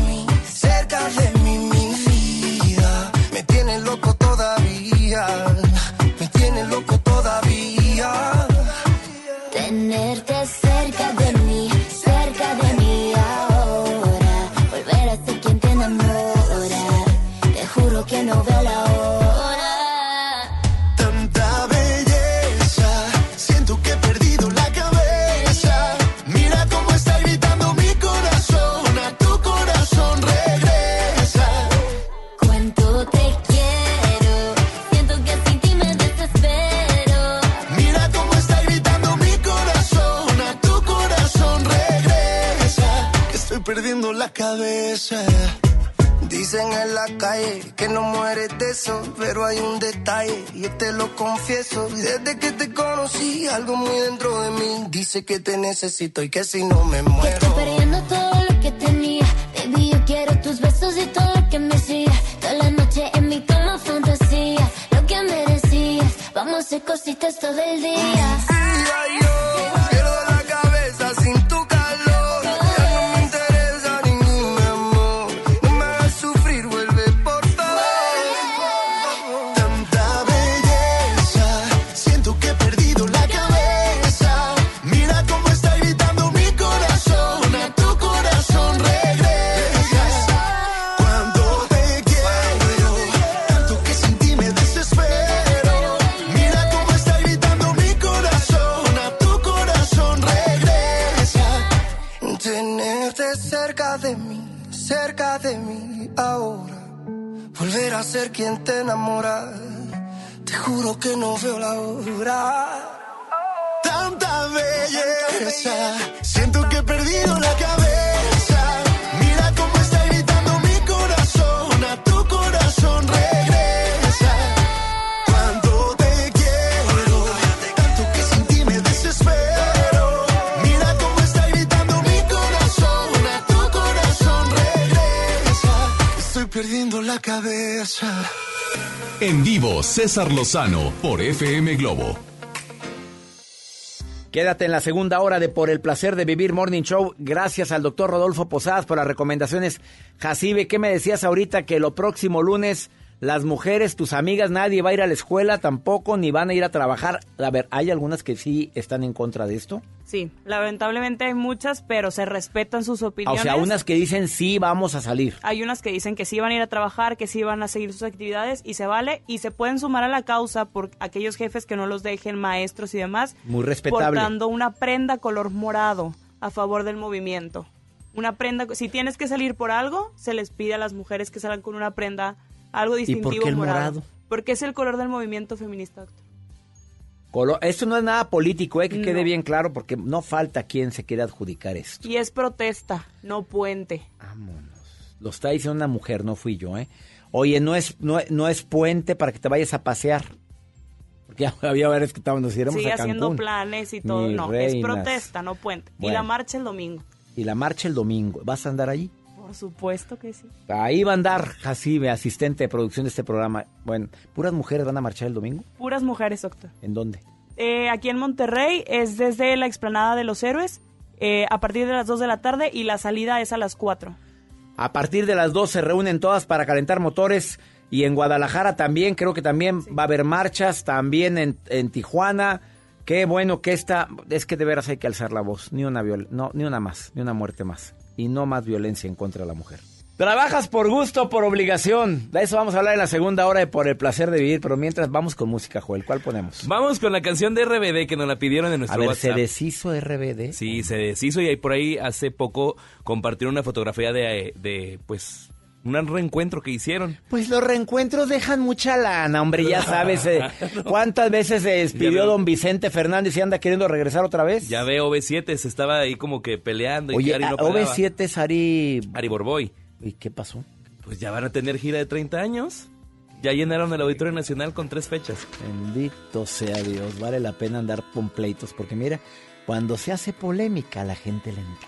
Tenerte pero hay un detalle, y yo te lo confieso. Desde que te conocí, algo muy dentro de mí dice que te necesito y que si no me muero. Estoy perdiendo todo lo que tenía. Baby, yo quiero tus besos y todo lo que me hacía. Toda la noche en mi cama fantasía. Lo que merecías. Vamos a hacer cositas todo el día. Siento que he perdido la cabeza. Mira cómo está gritando mi corazón, a tu corazón regresa. Cuando te quiero, tanto que sin ti me desespero. Mira cómo está gritando mi corazón, a tu corazón regresa. Estoy perdiendo la cabeza. En vivo, César Lozano por FM Globo. Quédate en la segunda hora de Por el placer de vivir Morning Show. Gracias al doctor Rodolfo Posadas por las recomendaciones. Jacibe, ¿qué me decías ahorita? Que lo próximo lunes las mujeres, tus amigas, nadie va a ir a la escuela tampoco, ni van a ir a trabajar. A ver, ¿hay algunas que sí están en contra de esto? Sí, lamentablemente hay muchas, pero se respetan sus Ah, O opiniones. sea, unas que dicen sí, vamos a salir. Hay unas que dicen que sí van a ir a trabajar, que sí van a seguir sus actividades y se vale y se pueden sumar a la causa por aquellos jefes que no los dejen maestros y demás. Muy respetable. Portando una prenda color morado a favor del movimiento. Una prenda, si tienes que salir por algo, se les pide a las mujeres que salgan con una prenda, algo ¿Y por distintivo qué el morado? Porque es el color del movimiento feminista. doctor. Colo- Esto no es nada político, eh, que quede No. bien claro, porque no falta quien se quiera adjudicar esto. Y es protesta, no puente. Lo está diciendo una mujer, no fui yo, ¿eh? Oye, no es, no, no es puente para que te vayas a pasear. Porque ya había varios que estaban, nos iremos Sigue a Cancún. haciendo planes y todo. Mis no, reinas. es protesta, no puente. Y Bueno. la marcha el domingo. Y la marcha el domingo. ¿Vas a andar allí? Por supuesto que sí. Ahí va a andar Jacibe, asistente de producción de este programa. Bueno, ¿puras mujeres van a marchar el domingo? Puras mujeres, doctor. ¿En dónde? Eh, aquí en Monterrey es desde la explanada de los héroes eh, a partir de las 2 de la tarde y la salida es a las 4. A partir de las 2 se reúnen todas para calentar motores y en Guadalajara también, creo que también va a haber marchas, también en, en Tijuana. Qué bueno que esta, es que de veras hay que alzar la voz, ni una viol- no, ni una más, ni una muerte más y no más violencia en contra de la mujer. ¿Trabajas por gusto o por obligación? De eso vamos a hablar en la segunda hora de Por el placer de vivir, pero mientras vamos con música, Joel. ¿Cuál ponemos? Vamos con la canción de RBD que nos la pidieron en nuestro A ver, WhatsApp. ¿se deshizo RBD? Sí, se deshizo y ahí por ahí hace poco compartieron una fotografía de, de pues, un reencuentro que hicieron. Pues los reencuentros dejan mucha lana, hombre, ya sabes. eh, ¿Cuántas veces se despidió don Vicente Fernández y anda queriendo regresar otra vez? Ya veo OV7, se estaba ahí como que peleando y Oye, que Ari no a- pagaba. OV7 es Ari... Ari Borboy. ¿Y qué pasó? Pues ya van a tener gira de 30 años. Ya llenaron el Auditorio Nacional con tres fechas. Bendito sea Dios, vale la pena andar con pleitos, porque mira, cuando se hace polémica a la gente le encanta.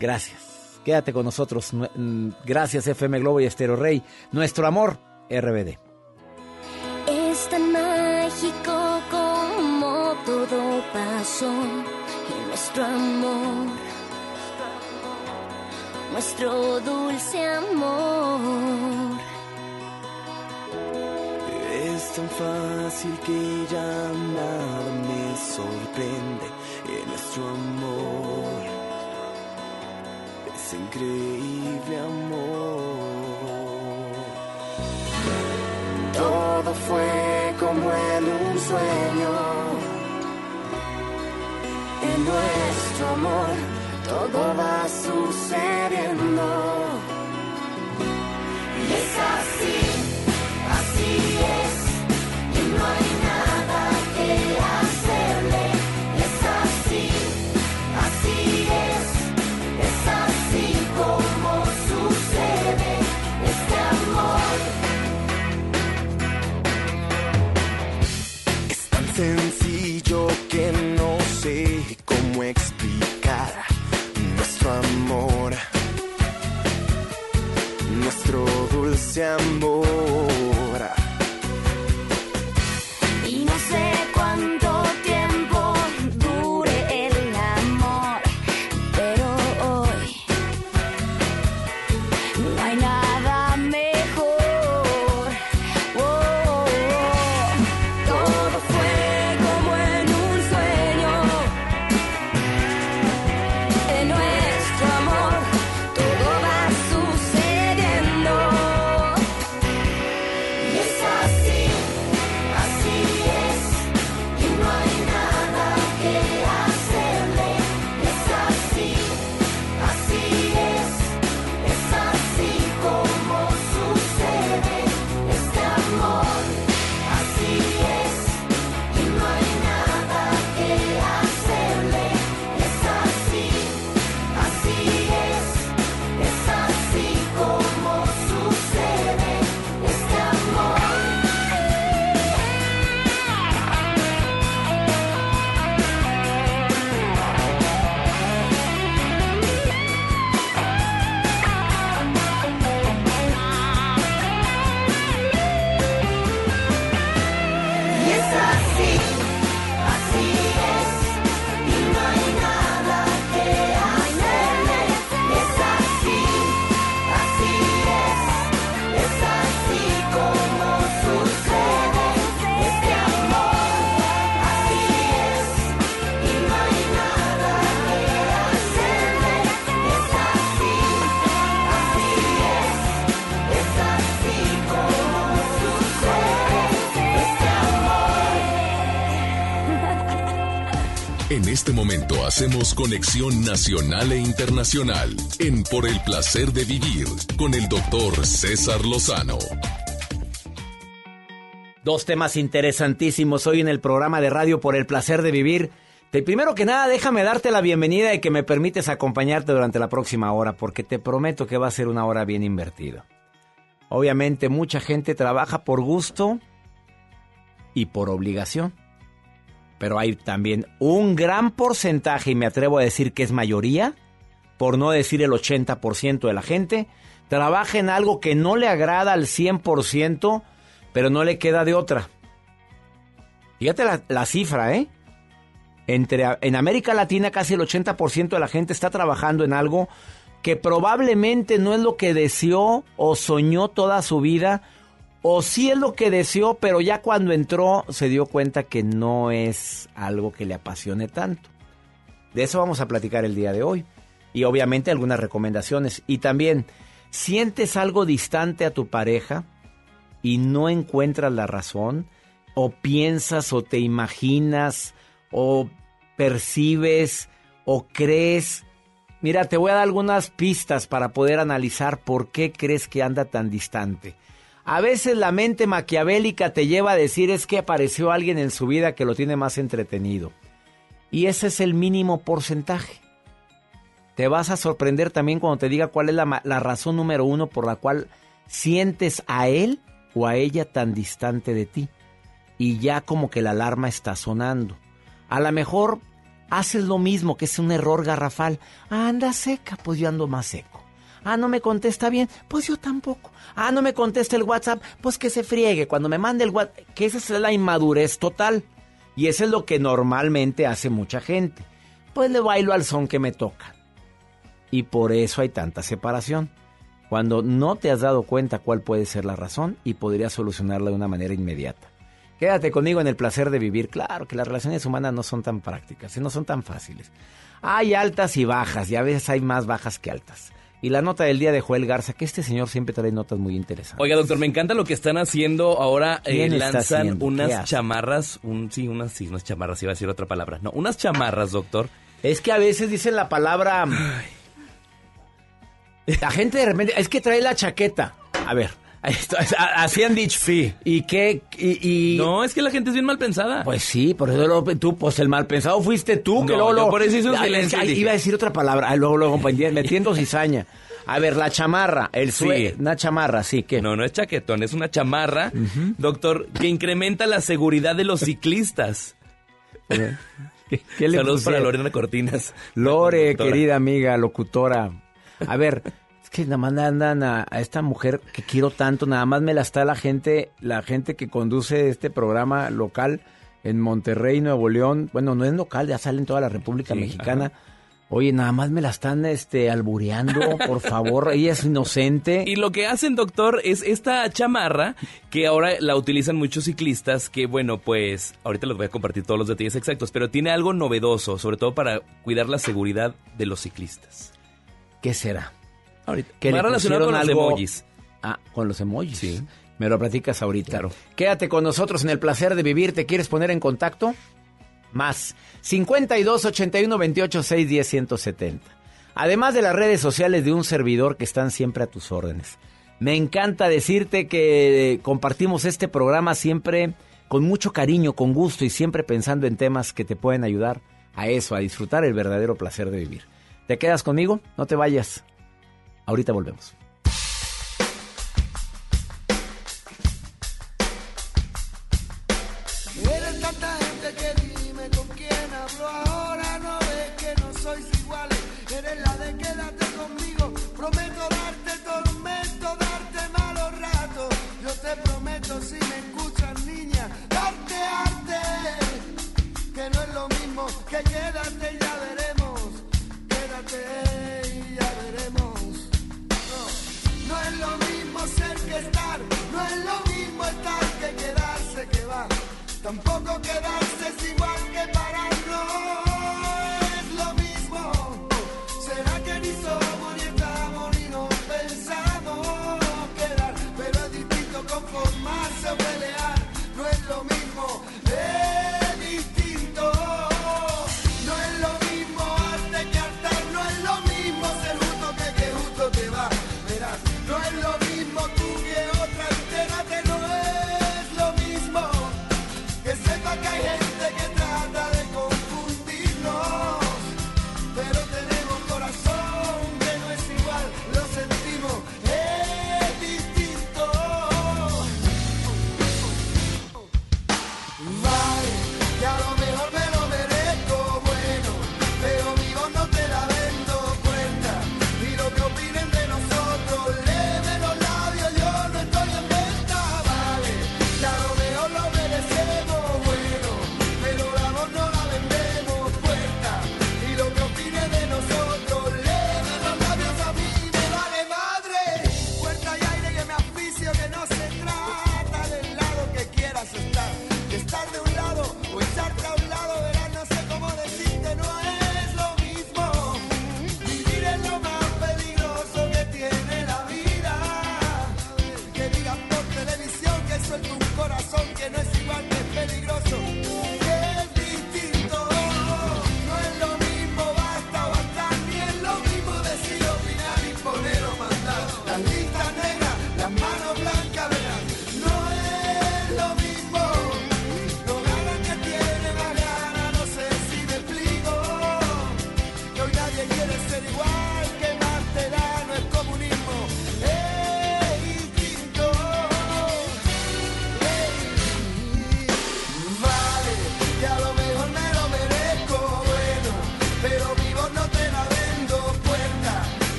Gracias. Quédate con nosotros. Mm, Gracias FM Globo y Estero Rey. Nuestro amor, RBD. Es tan mágico como todo pasó y nuestro amor, nuestro dulce amor. Es tan fácil que ya nada me sorprende en nuestro amor. Increíble amor. Todo fue como en un sueño. En nuestro amor todo va sucediendo. Sencillo que no sé cómo explicar nuestro amor nuestro dulce amor. Este momento hacemos conexión nacional e internacional en Por el placer de vivir con el doctor César Lozano. Dos temas interesantísimos hoy en el programa de radio por el placer de vivir. Primero que nada, déjame darte la bienvenida y que me permites acompañarte durante la próxima hora, porque te prometo que va a ser una hora bien invertida. Obviamente mucha gente trabaja por gusto y por obligación. Pero hay también un gran porcentaje, y me atrevo a decir que es mayoría, por no decir el 80% de la gente, trabaja en algo que no le agrada al 100%, pero no le queda de otra. Fíjate la, la cifra, ¿eh? Entre, en América Latina casi el 80% de la gente está trabajando en algo que probablemente no es lo que deseó o soñó toda su vida, o sí es lo que deseó, pero ya cuando entró se dio cuenta que no es algo que le apasione tanto. De eso vamos a platicar el día de hoy. y obviamente algunas recomendaciones. Y también, ¿sientes algo distante a tu pareja y no encuentras la razón? ¿O piensas o te imaginas o percibes o crees? Mira, te voy a dar algunas pistas para poder analizar por qué crees que anda tan distante. A veces la mente maquiavélica te lleva a decir es que apareció alguien en su vida que lo tiene más entretenido. Y ese es el mínimo porcentaje. Te vas a sorprender también cuando te diga cuál es la, razón número uno por la cual sientes a él o a ella tan distante de ti. Y ya como que la alarma está sonando. A lo mejor haces lo mismo, que es un error garrafal. Ah, anda seca, pues yo ando más seco. Ah, no me contesta bien, pues yo tampoco. Ah, no me contesta el WhatsApp, pues que se friegue. Cuando me mande el WhatsApp, que esa es la inmadurez total. Y eso es lo que normalmente hace mucha gente. Pues le bailo al son que me toca. Y por eso hay tanta separación. Cuando no te has dado cuenta cuál puede ser la razón y podrías solucionarla de una manera inmediata. Quédate conmigo en el placer de vivir. Claro que las relaciones humanas no son tan prácticas y no son tan fáciles. Hay altas y bajas y a veces hay más bajas que altas. Y la nota del día de Joel Garza, que este señor siempre trae notas muy interesantes. Oiga, doctor, me encanta lo que están haciendo ahora. Eh, ¿Quién está lanzan unas chamarras, un, sí, unas, sí, unas chamarras, iba a decir otra palabra. No, unas chamarras, doctor. Es que a veces dicen la palabra. La gente de repente. Es que trae la chaqueta. A ver. Así han dicho. Sí. ¿Y qué? Y, y- No, es que la gente es bien mal pensada. Pues sí, por eso lo- tú, pues el mal pensado fuiste tú, que luego, yo luego- por eso hice un silencio es que Iba a decir otra palabra, Ay, luego, luego, metiendo cizaña. A ver, la chamarra, el Sí. sue, una chamarra, sí, que No, no es chaquetón, es una chamarra, doctor, que incrementa la seguridad de los ciclistas. ¿Qué, qué le Saludos para Lorena Cortinas. Lore, querida amiga, locutora. A ver, que nada más andan a, a esta mujer que quiero tanto, nada más me la está la gente, la gente que conduce este programa local en Monterrey, Nuevo León. Bueno, no es local, ya sale en toda la República Sí, Mexicana. Oye, nada más me la están este albureando, por favor, ella es inocente. Y lo que hacen, doctor, es esta chamarra que ahora la utilizan muchos ciclistas, que bueno, pues ahorita les voy a compartir todos los detalles exactos, pero tiene algo novedoso, sobre todo para cuidar la seguridad de los ciclistas. ¿Qué será? Ahorita. Que le relacionado con los emojis. Ah, con los emojis. Sí. Me lo platicas ahorita. Quédate con nosotros en el placer de vivir. ¿Te quieres poner en contacto? Más 52 81 28 6 10 170. Además de las redes sociales de un servidor que están siempre a tus órdenes. Me encanta decirte que compartimos este programa siempre con mucho cariño, con gusto y siempre pensando en temas que te pueden ayudar a eso, a disfrutar el verdadero placer de vivir. ¿Te quedas conmigo? No te vayas. Ahorita volvemos.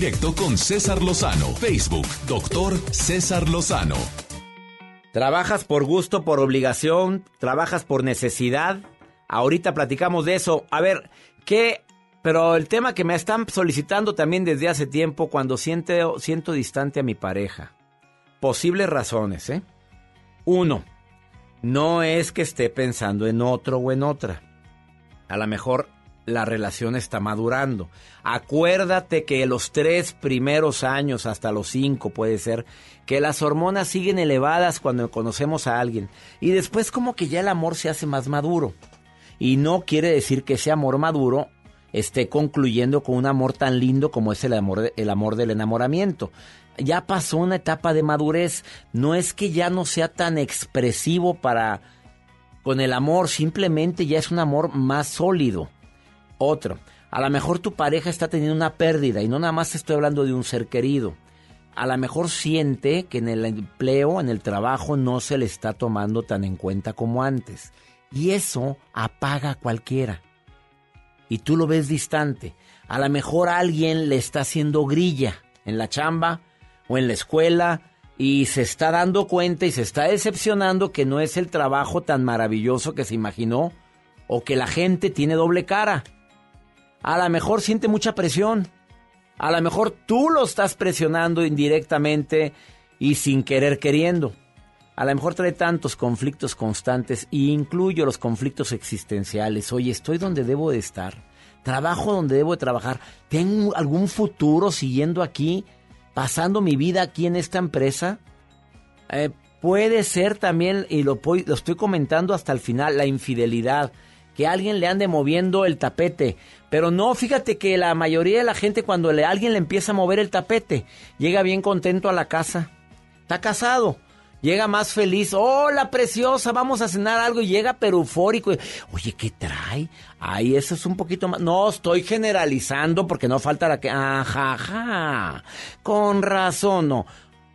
Directo con César Lozano. Facebook, doctor César Lozano. ¿Trabajas por gusto, por obligación? ¿Trabajas por necesidad? Ahorita platicamos de eso. A ver, ¿qué? Pero el tema que me están solicitando también desde hace tiempo cuando siento, siento distante a mi pareja. Posibles razones, ¿eh? Uno, no es que esté pensando en otro o en otra. A lo mejor la relación está madurando. Acuérdate que los tres primeros años, hasta los cinco puede ser, que las hormonas siguen elevadas cuando conocemos a alguien. Y después como que ya el amor se hace más maduro. Y no quiere decir que ese amor maduro esté concluyendo con un amor tan lindo como es el amor, el amor del enamoramiento. Ya pasó una etapa de madurez. No es que ya no sea tan expresivo para con el amor, simplemente ya es un amor más sólido. Otro, a lo mejor tu pareja está teniendo una pérdida y no nada más estoy hablando de un ser querido. A lo mejor siente que en el empleo, en el trabajo, no se le está tomando tan en cuenta como antes. Y eso apaga a cualquiera. Y tú lo ves distante. A lo mejor alguien le está haciendo grilla en la chamba o en la escuela y se está dando cuenta y se está decepcionando que no es el trabajo tan maravilloso que se imaginó o que la gente tiene doble cara. A lo mejor siente mucha presión. A lo mejor tú lo estás presionando indirectamente y sin querer queriendo. A lo mejor trae tantos conflictos constantes y incluyo los conflictos existenciales. Oye, estoy donde debo de estar. Trabajo donde debo de trabajar. ¿Tengo algún futuro siguiendo aquí? ¿Pasando mi vida aquí en esta empresa? Eh, puede ser también, y lo estoy comentando hasta el final, la infidelidad. Que alguien le ande moviendo el tapete. Pero no, fíjate que la mayoría de la gente cuando le, alguien le empieza a mover el tapete, llega bien contento a la casa. Está casado. Llega más feliz. Hola, preciosa, vamos a cenar algo. Y llega pero eufórico. Oye, ¿qué trae? Ay, eso es un poquito más. No, estoy generalizando porque no falta la que. Ajá, ajá. Con razón, no.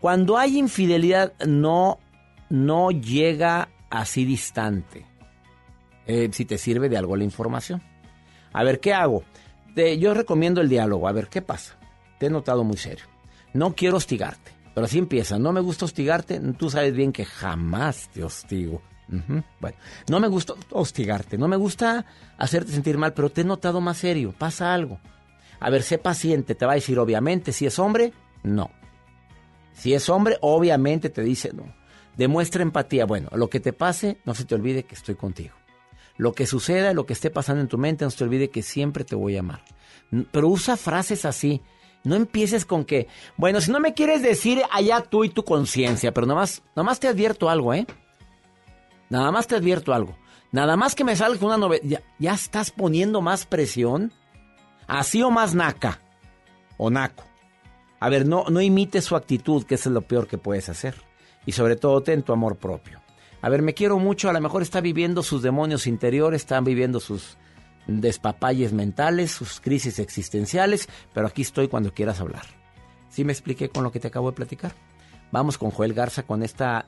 Cuando hay infidelidad, no, no llega así distante. Eh, si te sirve de algo la información. A ver, ¿qué hago? Yo recomiendo el diálogo. A ver, ¿qué pasa? Te he notado muy serio. No quiero hostigarte. Pero así empieza. No me gusta hostigarte. Tú sabes bien que jamás te hostigo. Bueno, no me gusta hostigarte. No me gusta hacerte sentir mal, pero te he notado más serio. Pasa algo. A ver, sé paciente. Te va a decir, obviamente, si es hombre, no. Si es hombre, obviamente te dice no. Demuestra empatía. Bueno, lo que te pase, no se te olvide que estoy contigo. Lo que suceda, lo que esté pasando en tu mente, no se te olvide que siempre te voy a amar. Pero usa frases así. No empieces con que, bueno, si no me quieres decir allá tú y tu conciencia, pero nada más, nada más te advierto algo, ¿eh? Nada más te advierto algo. Nada más que me salga una novedad. Ya, ya estás poniendo más presión. Así o más naca. O naco. A ver, no, no imites su actitud, que es lo peor que puedes hacer. Y sobre todo, ten tu amor propio. A ver, me quiero mucho, a lo mejor está viviendo sus demonios interiores, están viviendo sus despapalles mentales, sus crisis existenciales, pero aquí estoy cuando quieras hablar. ¿Sí me expliqué con lo que te acabo de platicar? Vamos con Joel Garza con esta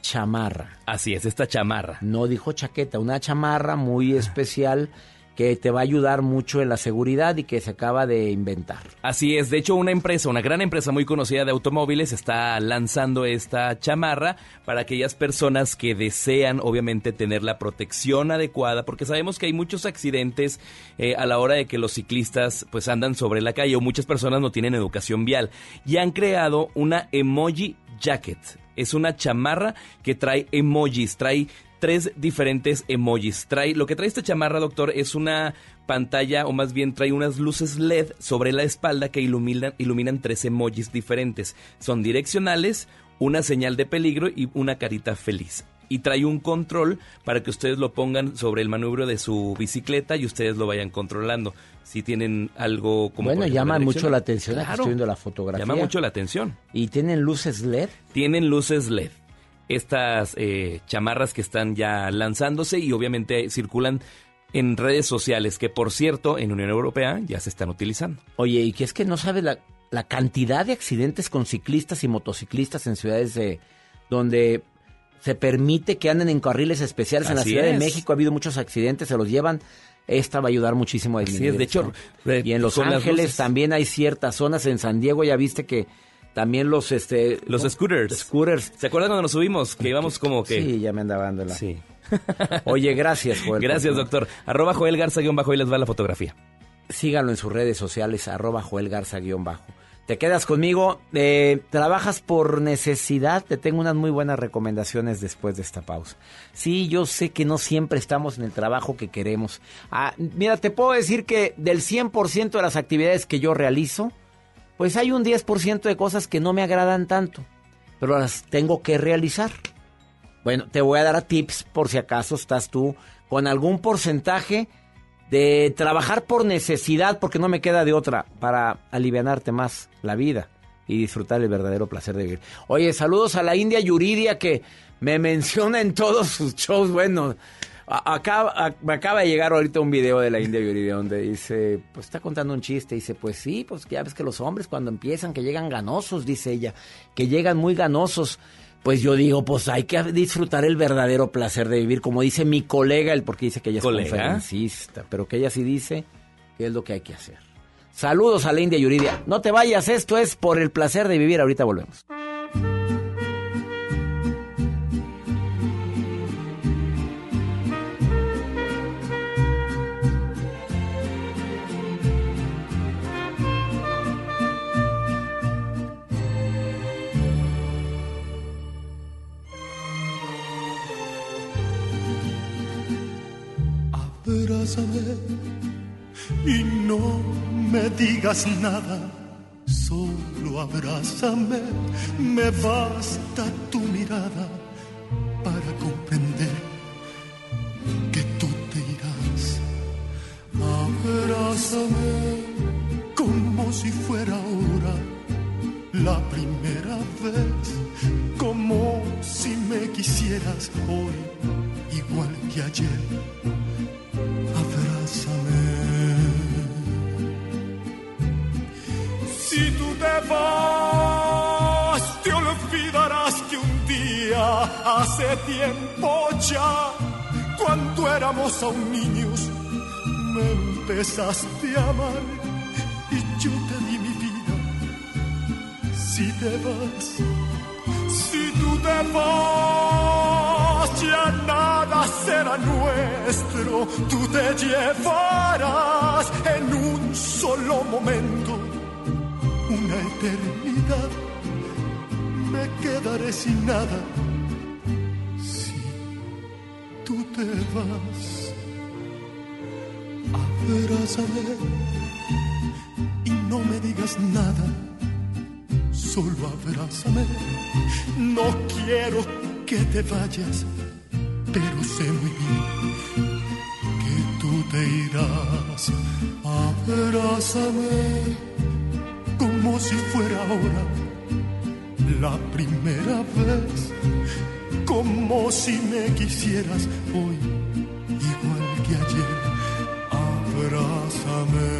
chamarra. Así es, esta chamarra. No dijo chaqueta, una chamarra muy especial que te va a ayudar mucho en la seguridad y que se acaba de inventar. Así es, de hecho una empresa, una gran empresa muy conocida de automóviles está lanzando esta chamarra para aquellas personas que desean obviamente tener la protección adecuada, porque sabemos que hay muchos accidentes eh, a la hora de que los ciclistas pues andan sobre la calle o muchas personas no tienen educación vial y han creado una emoji jacket. Es una chamarra que trae emojis, trae tres diferentes emojis. Trae, lo que trae esta chamarra, doctor, es una pantalla, o más bien trae unas luces LED sobre la espalda que iluminan, iluminan tres emojis diferentes. Son direccionales, una señal de peligro y una carita feliz. Y trae un control para que ustedes lo pongan sobre el manubrio de su bicicleta y ustedes lo vayan controlando. Si tienen algo como... bueno, llama mucho la atención, Claro. estoy viendo la fotografía. Llama mucho la atención. ¿Y tienen luces LED? Tienen luces LED. Estas eh, chamarras que están ya lanzándose y obviamente circulan en redes sociales, que por cierto, en Unión Europea ya se están utilizando. Oye, y que es que no sabes la, la cantidad de accidentes con ciclistas y motociclistas en ciudades de, donde se permite que anden en carriles especiales. en la Ciudad de. México ha habido muchos accidentes, se los llevan esta va a ayudar muchísimo a Así disminuir. es, de hecho, eh, y en Los Ángeles también hay ciertas zonas, en San Diego ya viste que también los este Los scooters. scooters. ¿Se acuerdan cuando nos subimos? Que íbamos como que... Sí, ya me andaba dando la. Sí. Oye, gracias, Joel. Gracias, doctor. Arroba Joel Garza, guion bajo, ahí les va la fotografía. Síganlo en sus redes sociales, arroba Joel Garza guion bajo. Te quedas conmigo, eh, trabajas por necesidad, te tengo unas muy buenas recomendaciones después de esta pausa. Sí, yo sé que no siempre estamos en el trabajo que queremos. Ah, mira, te puedo decir que del 100% de las actividades que yo realizo, pues hay un 10% de cosas que no me agradan tanto, pero las tengo que realizar. Bueno, te voy a dar tips por si acaso estás tú con algún porcentaje de trabajar por necesidad, porque no me queda de otra, para alivianarte más la vida y disfrutar el verdadero placer de vivir. Oye, saludos a la India Yuridia que me menciona en todos sus shows. Bueno, acaba, me acaba de llegar ahorita un video de la India Yuridia donde dice, pues está contando un chiste. Dice, pues sí, pues ya ves que los hombres cuando empiezan que llegan ganosos, dice ella, que llegan muy ganosos. Pues yo digo, pues hay que disfrutar el verdadero placer de vivir, como dice mi colega, el porque dice que ella es ¿Colega? conferencista, pero que ella sí dice que es lo que hay que hacer. Saludos a la India Yuridia. No te vayas, esto es por el placer de vivir. Ahorita volvemos. Abrázame y no me digas nada, solo abrázame, me basta tu mirada para comprender que tú te irás. Abrázame como si fuera ahora la primera vez, como si me quisieras hoy, igual que ayer. Hace tiempo ya, cuando éramos aún niños, me empezaste a amar y yo te di mi vida. Si te vas, si tú te vas, ya nada será nuestro. Tú te llevarás en un solo momento una eternidad. Me quedaré sin nada vas. Abrázame y no me digas nada solo abrázame. No quiero que te vayas, pero sé muy bien que tú te irás. Abrázame como si fuera ahora la primera vez, como si me quisieras hoy, igual que ayer. Abrázame.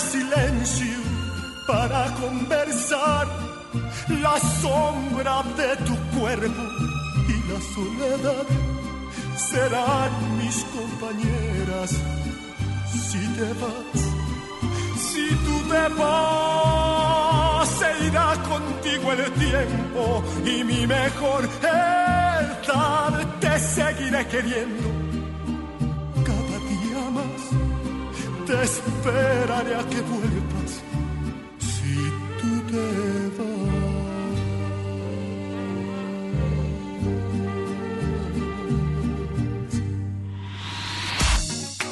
Silencio para conversar. La sombra de tu cuerpo y la soledad serán mis compañeras. Si te vas, si tú te vas, se irá contigo el tiempo y mi mejor edad te seguiré queriendo Te esperaré a que vuelvas si tú te vas.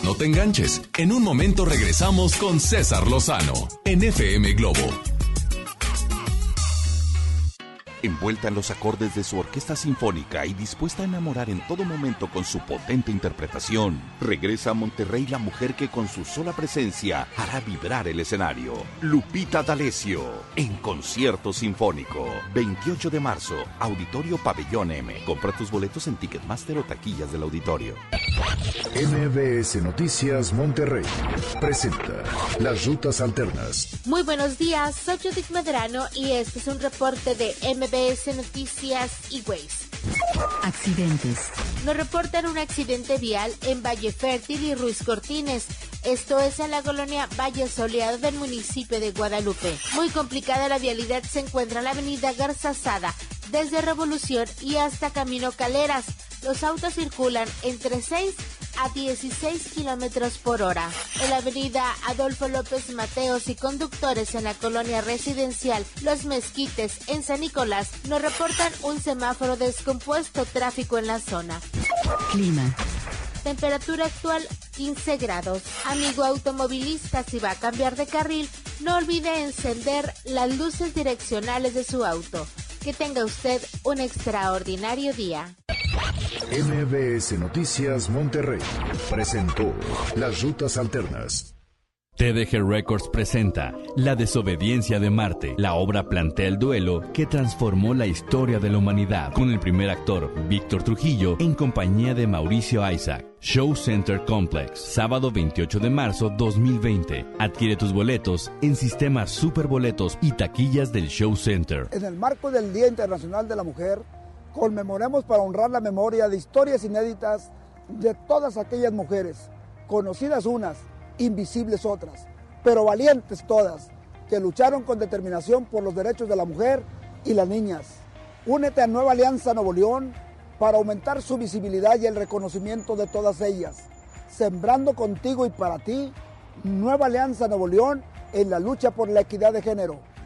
No te enganches. En un momento regresamos con César Lozano en FM Globo. Envuelta en los acordes de su orquesta sinfónica y dispuesta a enamorar en todo momento con su potente interpretación, regresa a Monterrey la mujer que con su sola presencia hará vibrar el escenario. Lupita D'Alessio, en concierto sinfónico. 28 de marzo, Auditorio Pabellón M. Compra tus boletos en Ticketmaster o taquillas del auditorio. MBS Noticias Monterrey presenta Las Rutas Alternas. Muy buenos días, soy Judith Medrano y este es un reporte de MBS Noticias y Ways. Accidentes. Nos reportan un accidente vial en Valle Fértil y Ruiz Cortines. Esto es en la colonia Valle Soleado del municipio de Guadalupe. Muy complicada la vialidad se encuentra en la avenida Garzazada, desde Revolución y hasta Camino Caleras. Los autos circulan entre 6 a 16 kilómetros por hora. En la avenida Adolfo López Mateos y conductores en la colonia residencial Los Mezquites en San Nicolás nos reportan un semáforo descompuesto tráfico en la zona. Clima. Temperatura actual 15 grados. Amigo automovilista, si va a cambiar de carril, no olvide encender las luces direccionales de su auto. Que tenga usted un extraordinario día. MBS Noticias Monterrey presentó Las Rutas Alternas. TDG Records presenta La desobediencia de Marte. La obra plantea el duelo que transformó la historia de la humanidad, con el primer actor, Víctor Trujillo, en compañía de Mauricio Isaac. Show Center Complex, sábado 28 de marzo 2020. Adquiere tus boletos en sistemas superboletos y taquillas del Show Center. En el marco del Día Internacional de la Mujer, conmemoremos para honrar la memoria de historias inéditas de todas aquellas mujeres, conocidas unas, invisibles otras, pero valientes todas, que lucharon con determinación por los derechos de la mujer y las niñas. Únete a Nueva Alianza Nuevo León para aumentar su visibilidad y el reconocimiento de todas ellas. Sembrando contigo y para ti, Nueva Alianza Nuevo León en la lucha por la equidad de género.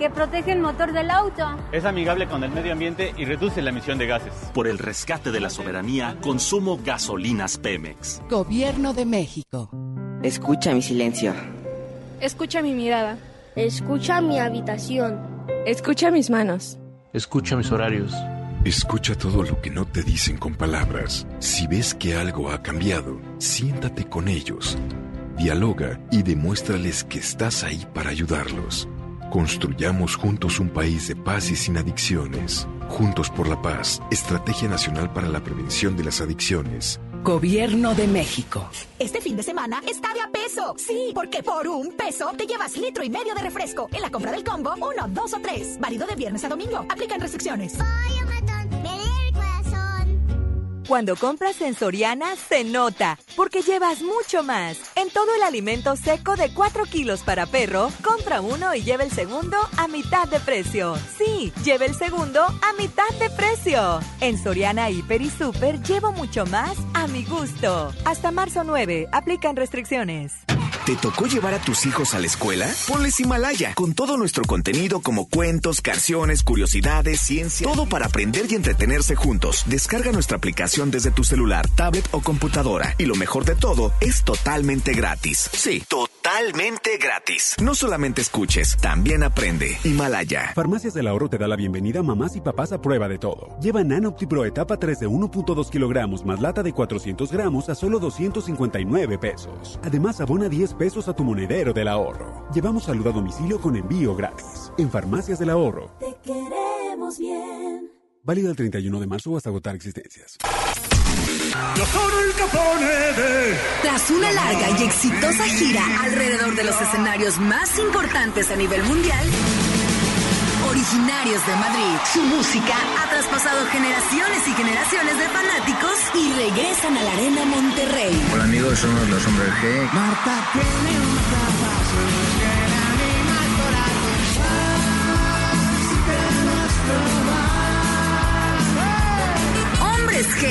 que protege el motor del auto. Es amigable con el medio ambiente y reduce la emisión de gases. Por el rescate de la soberanía, consumo gasolinas Pemex. Gobierno de México. Escucha mi silencio. Escucha mi mirada. Escucha mi habitación. Escucha mis manos. Escucha mis horarios. Escucha todo lo que no te dicen con palabras. Si ves que algo ha cambiado, siéntate con ellos. Dialoga y demuéstrales que estás ahí para ayudarlos. Construyamos juntos un país de paz y sin adicciones. Juntos por la paz, Estrategia Nacional para la Prevención de las Adicciones. Gobierno de México. Este fin de semana está de a peso. Sí, porque por un peso te llevas litro y medio de refresco. En la compra del combo, uno, dos o tres. Válido de viernes a domingo. Aplican restricciones. Cuando compras en Soriana, se nota, porque llevas mucho más. En todo el alimento seco de 4 kilos para perro, compra uno y lleva el segundo a mitad de precio. Sí, lleva el segundo a mitad de precio. En Soriana, Hiper y Super, llevo mucho más a mi gusto. Hasta marzo 9, aplican restricciones. ¿Te tocó llevar a tus hijos a la escuela? Ponles Himalaya, con todo nuestro contenido como cuentos, canciones, curiosidades, ciencia, todo para aprender y entretenerse juntos. Descarga nuestra aplicación desde tu celular, tablet o computadora. Y lo mejor de todo, es totalmente gratis. Sí, totalmente gratis. No solamente escuches, también aprende. Himalaya. Farmacias del Ahorro te da la bienvenida mamás y papás a prueba de todo. Lleva Nanoptipro etapa 3 de 1.2 kilogramos más lata de 400 gramos a solo 259 pesos. Además, abona 10 pesos a tu monedero del ahorro. Llevamos salud a domicilio con envío gratis. En Farmacias del Ahorro. Te queremos bien. Válido el 31 de marzo hasta agotar existencias. Yo soy el capone de... Tras una larga y exitosa gira alrededor de los escenarios más importantes a nivel mundial, originarios de Madrid, su música ha traspasado generaciones y generaciones de fanáticos y regresan a la Arena Monterrey. Hola amigos, somos los hombres G. Marta tiene G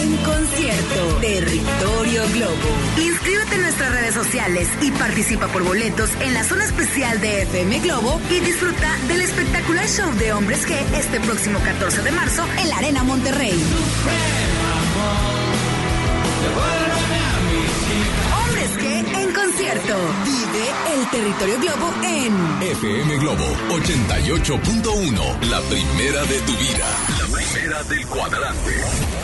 en concierto. Territorio Globo. Inscríbete en nuestras redes sociales y participa por boletos en la zona especial de FM Globo y disfruta del espectacular show de Hombres G este próximo 14 de marzo en la Arena Monterrey. Hombres G en concierto. Vive el Territorio Globo en FM Globo 88.1, la primera de tu vida. La primera del cuadrante.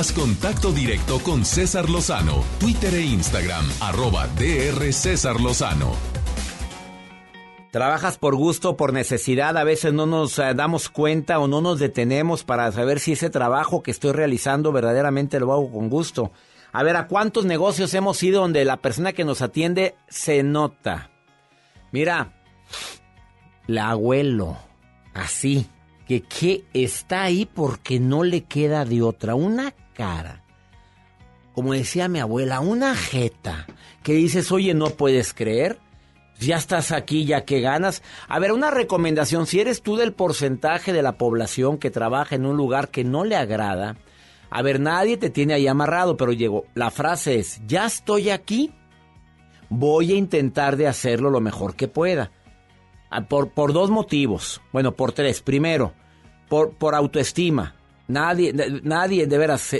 Contacto directo con César Lozano, Twitter e Instagram, arroba DR César Lozano. Trabajas por gusto, por necesidad, a veces no nos eh, damos cuenta o no nos detenemos para saber si ese trabajo que estoy realizando verdaderamente lo hago con gusto. A ver, ¿a cuántos negocios hemos ido donde la persona que nos atiende se nota? Mira, la abuelo, así, que, que está ahí porque no le queda de otra, una cara. Como decía mi abuela, una jeta, que dices, oye, no puedes creer ya estás aquí, ya que ganas. A ver, una recomendación, si eres tú del porcentaje de la población que trabaja en un lugar que no le agrada, a ver, nadie te tiene ahí amarrado, pero llegó, la frase es, ya estoy aquí, voy a intentar de hacerlo lo mejor que pueda. Ah, Por, por dos motivos, bueno, por tres. Primero, por, por autoestima. Nadie, nadie de veras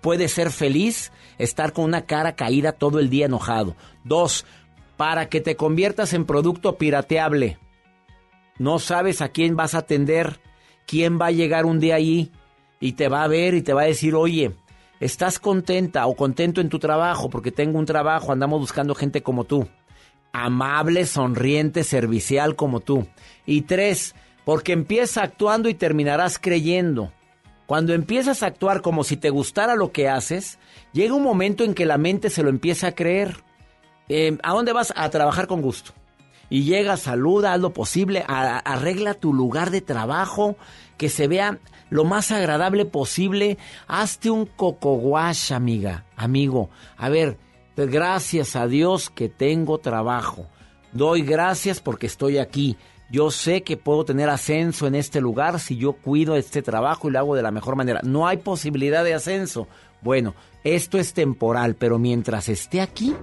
puede ser feliz estar con una cara caída todo el día enojado. Dos, para que te conviertas en producto pirateable. No sabes a quién vas a atender, quién va a llegar un día allí y te va a ver y te va a decir, oye, estás contenta o contento en tu trabajo porque tengo un trabajo, andamos buscando gente como tú. Amable, sonriente, servicial como tú. Y tres, porque empieza actuando y terminarás creyendo. Cuando empiezas a actuar como si te gustara lo que haces, llega un momento en que la mente se lo empieza a creer. Eh, ¿A dónde vas? A trabajar con gusto. y llega, saluda, haz lo posible, arregla tu lugar de trabajo, que se vea lo más agradable posible. Hazte un coco wash, amiga, amigo. A ver, gracias a Dios que tengo trabajo. Doy gracias porque estoy aquí. Yo sé que puedo tener ascenso en este lugar si yo cuido este trabajo y lo hago de la mejor manera. No hay posibilidad de ascenso. Bueno, esto es temporal, pero mientras esté aquí,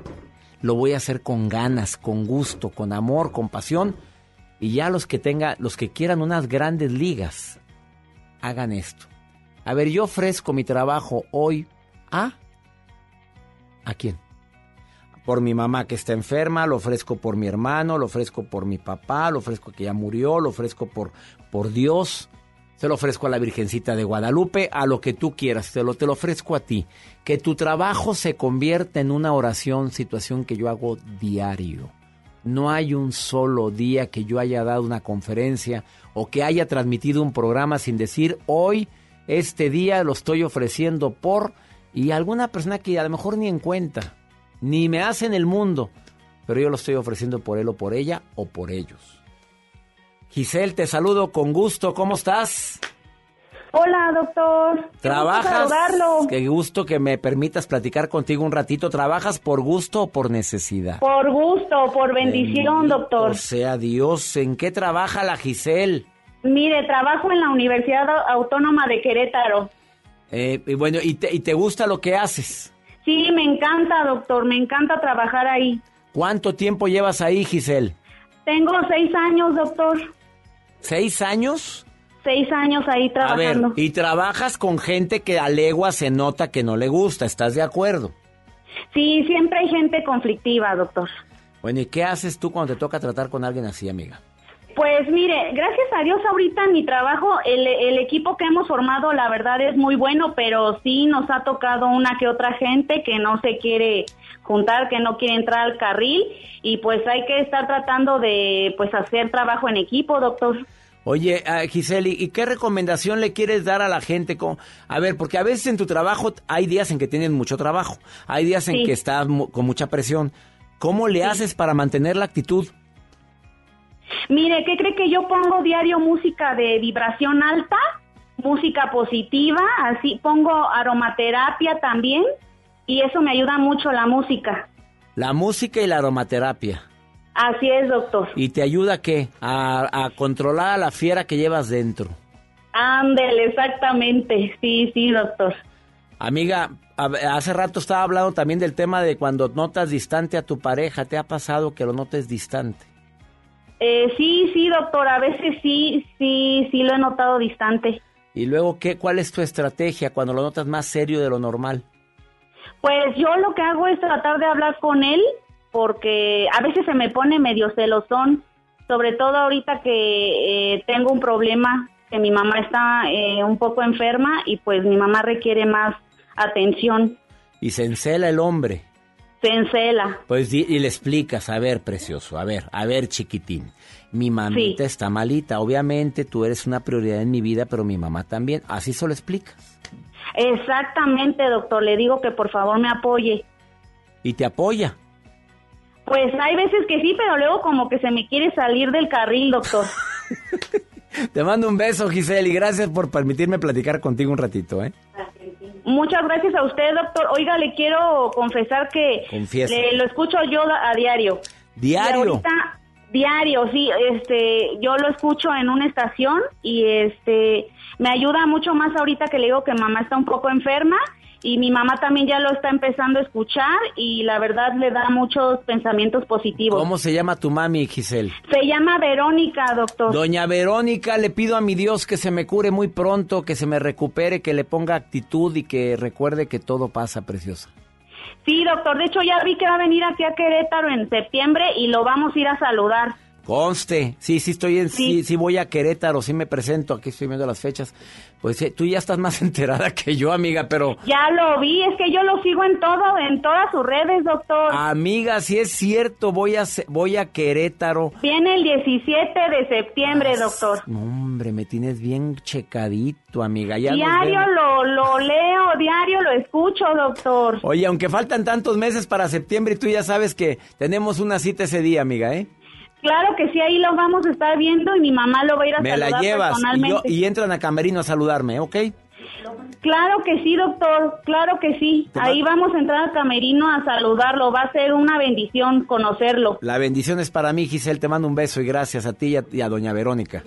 lo voy a hacer con ganas, con gusto, con amor, con pasión. Y ya los que tengan, los que quieran unas grandes ligas, hagan esto. A ver, yo ofrezco mi trabajo hoy a... ¿A quién? Por mi mamá que está enferma, lo ofrezco por mi hermano, lo ofrezco por mi papá, lo ofrezco que ya murió, lo ofrezco por, por Dios, se lo ofrezco a la Virgencita de Guadalupe, a lo que tú quieras, te lo, te lo ofrezco a ti. Que tu trabajo se convierta en una oración, situación que yo hago diario. No hay un solo día que yo haya dado una conferencia o que haya transmitido un programa sin decir hoy, este día lo estoy ofreciendo por y alguna persona que a lo mejor ni en cuenta, ni me hace en el mundo, pero yo lo estoy ofreciendo por él o por ella o por ellos. Giselle, te saludo con gusto, ¿cómo estás? Hola, doctor. ¿Trabajas? Qué gusto que me permitas platicar contigo un ratito. ¿Trabajas por gusto o por necesidad? Por gusto, por bendición, doctor. Sea, Dios, ¿en qué trabaja la Giselle? Mire, trabajo en la Universidad Autónoma de Querétaro. Eh, y bueno, ¿y te, ¿y te gusta lo que haces? Sí, me encanta, doctor. Me encanta trabajar ahí. ¿Cuánto tiempo llevas ahí, Giselle? Tengo seis años, doctor. ¿Seis años? seis años ahí trabajando. A ver, y trabajas con gente que a legua se nota que no le gusta, ¿estás de acuerdo? Sí, siempre hay gente conflictiva, doctor. Bueno, ¿y qué haces tú cuando te toca tratar con alguien así, amiga? Pues mire, gracias a Dios ahorita en mi trabajo, el, el, equipo que hemos formado, la verdad es muy bueno, pero sí nos ha tocado una que otra gente que no se quiere juntar, que no quiere entrar al carril y pues hay que estar tratando de pues hacer trabajo en equipo, doctor. Oye, uh, Giseli, ¿y qué recomendación le quieres dar a la gente? Con, a ver, porque a veces en tu trabajo hay días en que tienes mucho trabajo, hay días en que estás con mucha presión. ¿Cómo le haces para mantener la actitud? Mire, ¿qué cree que yo pongo diario música de vibración alta? Música positiva, así pongo aromaterapia también y eso me ayuda mucho la música. La música y la aromaterapia. Así es, doctor. ¿Y te ayuda qué? A, controlar a la fiera que llevas dentro. Ándele, exactamente. Sí, sí, doctor. Amiga, hace rato estaba hablando también del tema de cuando notas distante a tu pareja. ¿Te ha pasado que lo notes distante? Eh, sí, sí, doctor. A veces sí, sí, sí lo he notado distante. ¿Y luego qué? ¿Cuál es tu estrategia cuando lo notas más serio de lo normal? Pues yo lo que hago es tratar de hablar con él porque a veces se me pone medio celosón, sobre todo ahorita que eh, tengo un problema, que mi mamá está eh, un poco enferma y pues mi mamá requiere más atención. Y se encela el hombre. Se encela. Pues y, le explicas, a ver, precioso, a ver, a ver, chiquitín. Mi mamita está malita, obviamente tú eres una prioridad en mi vida, pero mi mamá también. Así se lo explicas. Exactamente, doctor. Le digo que por favor me apoye. ¿Y te apoya? Pues hay veces que sí, pero luego como que se me quiere salir del carril, doctor. Te mando un beso, Giselle, y gracias por permitirme platicar contigo un ratito, ¿eh? Muchas gracias a usted, doctor. Oiga, le quiero confesar que lo escucho yo a diario. ¿Diario? diario, sí. Este, yo lo escucho en una estación y este me ayuda mucho más ahorita que le digo que mamá está un poco enferma y mi mamá también ya lo está empezando a escuchar y la verdad le da muchos pensamientos positivos. ¿Cómo se llama tu mami, Giselle? Se llama Verónica, doctor. Doña Verónica, le pido a mi Dios que se me cure muy pronto, que se me recupere, que le ponga actitud y que recuerde que todo pasa, preciosa. Sí, doctor, de hecho ya vi que va a venir aquí a Querétaro en septiembre y lo vamos a ir a saludar. Conste, sí, sí estoy en, sí. sí, voy a Querétaro, sí me presento, aquí estoy viendo las fechas. Pues eh, tú ya estás más enterada que yo, amiga, pero... Ya lo vi, es que yo lo sigo en todo, en todas sus redes, doctor. Amiga, sí es cierto, voy a, voy a Querétaro. Viene el 17 de septiembre, doctor. hombre, me tienes bien checadito, amiga. Ya diario lo, lo leo, diario lo escucho, doctor. Oye, aunque faltan tantos meses para septiembre, tú ya sabes que tenemos una cita ese día, amiga, ¿eh? Claro que sí, ahí lo vamos a estar viendo y mi mamá lo va a ir a Me saludar la llevas y, yo- personalmente. y entran a Camerino a saludarme, ¿ok? Claro que sí, doctor, claro que sí. Ahí vamos a entrar a Camerino a saludarlo, va a ser una bendición conocerlo. La bendición es para mí, Giselle. Te mando un beso y gracias a ti y a, y a doña Verónica.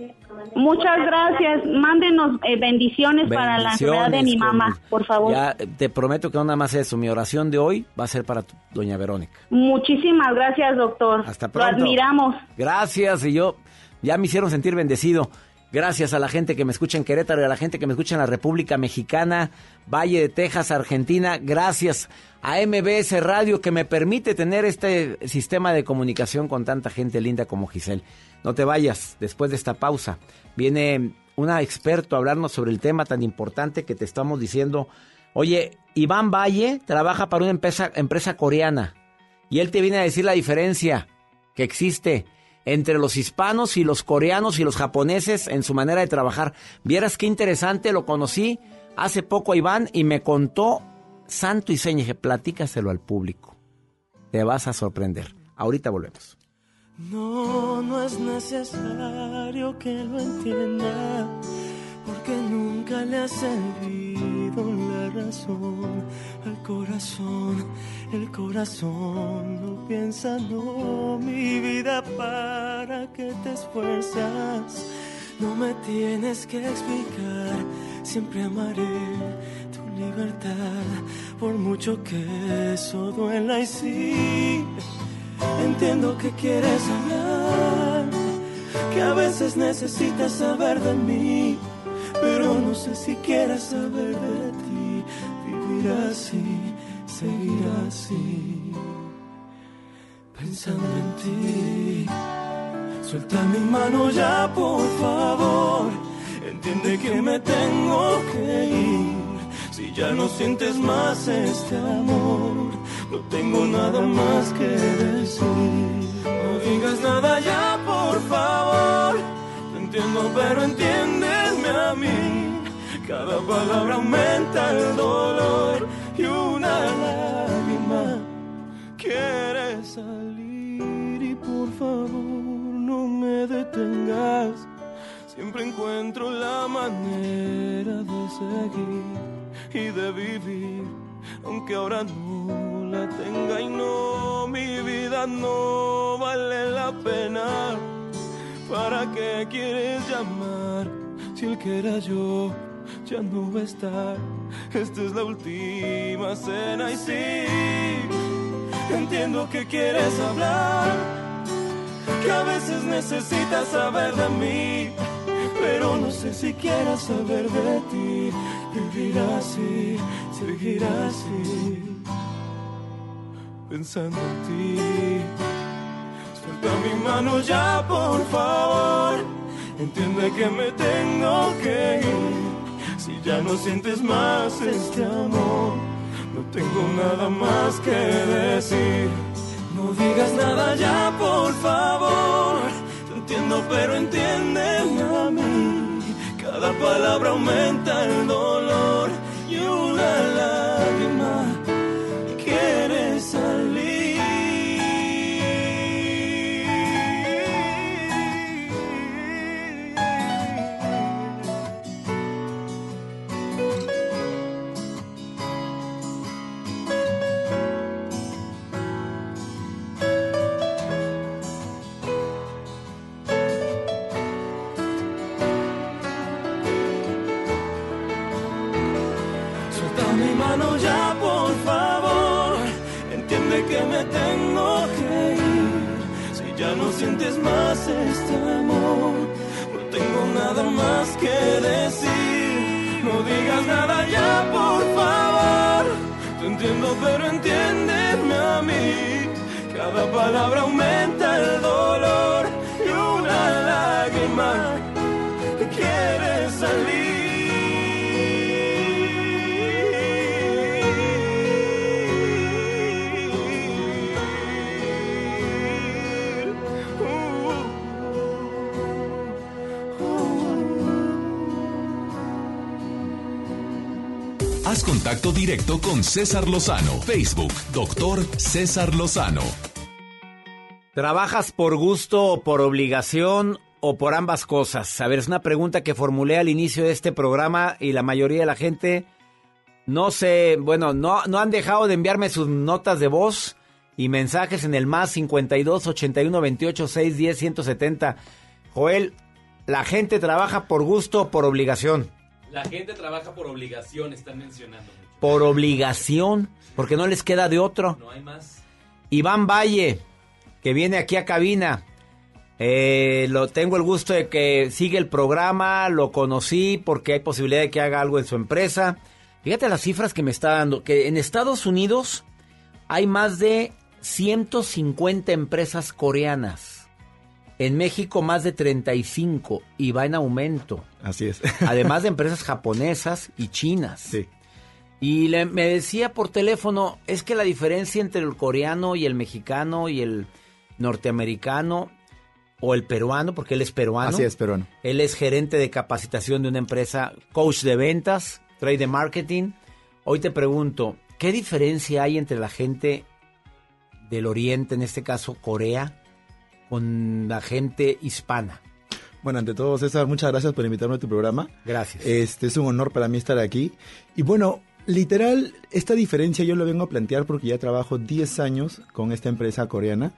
Muchas gracias, mándenos eh, bendiciones, para la enfermedad de mi mamá, con- por favor. Ya eh, te prometo que no nada más eso. Mi oración de hoy va a ser para tu- doña Verónica. Muchísimas gracias, doctor. Hasta Lo pronto. admiramos. Gracias y yo ya me hicieron sentir bendecido. Gracias a la gente que me escucha en Querétaro y a la gente que me escucha en la República Mexicana, Valle de Texas, Argentina. Gracias a MBS Radio que me permite tener este sistema de comunicación con tanta gente linda como Giselle. No te vayas, después de esta pausa viene una experto a hablarnos sobre el tema tan importante que te estamos diciendo. Oye, Iván Valle trabaja para una empresa coreana y él te viene a decir la diferencia que existe entre los hispanos y los coreanos y los japoneses en su manera de trabajar. Vieras qué interesante, lo conocí hace poco a Iván y me contó santo y seña, platícaselo al público. Te vas a sorprender. Ahorita volvemos. No, no es necesario que lo entienda, porque nunca le ha servido la razón al corazón. El corazón no piensa, no, mi vida, para que te esfuerzas. No me tienes que explicar, siempre amaré tu libertad, por mucho que eso duela y sí. Entiendo que quieres hablar, que a veces necesitas saber de mí, pero no sé si quieres saber de ti. Vivir así, seguir así, pensando en ti. Suelta mi mano ya, por favor. Entiende que me tengo que ir. Si ya no sientes más este amor, no tengo nada más que decir. No digas nada ya, por favor. Te entiendo, pero entiéndeme a mí. Cada palabra aumenta el dolor y una lágrima quiere salir. Y por favor, no me detengas. Siempre encuentro la manera de seguir y de vivir, aunque ahora no la tenga y no, mi vida no vale la pena. ¿Para qué quieres llamar si el que era yo ya no va a estar? Esta es la última cena y sí, entiendo que quieres hablar, que a veces necesitas saber de mí pero no sé si quieras saber de ti. Vivir así, seguir así, pensando en ti. Suelta mi mano ya, por favor. Entiende que me tengo que ir. Si ya no sientes más este amor, no tengo nada más que decir. No digas nada ya, por favor. Te entiendo, pero entiéndeme a mí. Cada palabra aumenta el dolor y una lágrima sientes más este amor, no tengo nada más que decir. No digas nada ya, por favor. Te entiendo, pero entiéndeme a mí. Cada palabra aumenta el dolor y una lágrima Contacto directo con César Lozano. Facebook, doctor César Lozano. ¿Trabajas por gusto o por obligación o por ambas cosas? A ver, es una pregunta que formulé al inicio de este programa y la mayoría de la gente no sé, bueno, no, no han dejado de enviarme sus notas de voz y mensajes en el más 52 81 28 6 10 170. Joel, ¿la gente trabaja por gusto o por obligación? La gente trabaja por obligación, están mencionando. Por obligación, porque no les queda de otro. No hay más. Iván Valle, que viene aquí a cabina. Eh, lo tengo el gusto de que sigue el programa, lo conocí porque hay posibilidad de que haga algo en su empresa. Fíjate las cifras que me está dando, que en Estados Unidos hay más de 150 empresas coreanas. En México más de 35 y va en aumento. Así es. Además de empresas japonesas y chinas. Sí. Y le- me decía por teléfono, es que la diferencia entre el coreano y el mexicano y el norteamericano o el peruano, porque él es peruano. Así es, peruano. Él es gerente de capacitación de una empresa, coach de ventas, trade de marketing. Hoy te pregunto, ¿qué diferencia hay entre la gente del oriente, en este caso Corea, con la gente hispana? Bueno, ante todo, César, muchas gracias por invitarme a tu programa. Gracias. Este es un honor para mí estar aquí. Y bueno, literal, esta diferencia yo lo vengo a plantear porque ya trabajo 10 años con esta empresa coreana.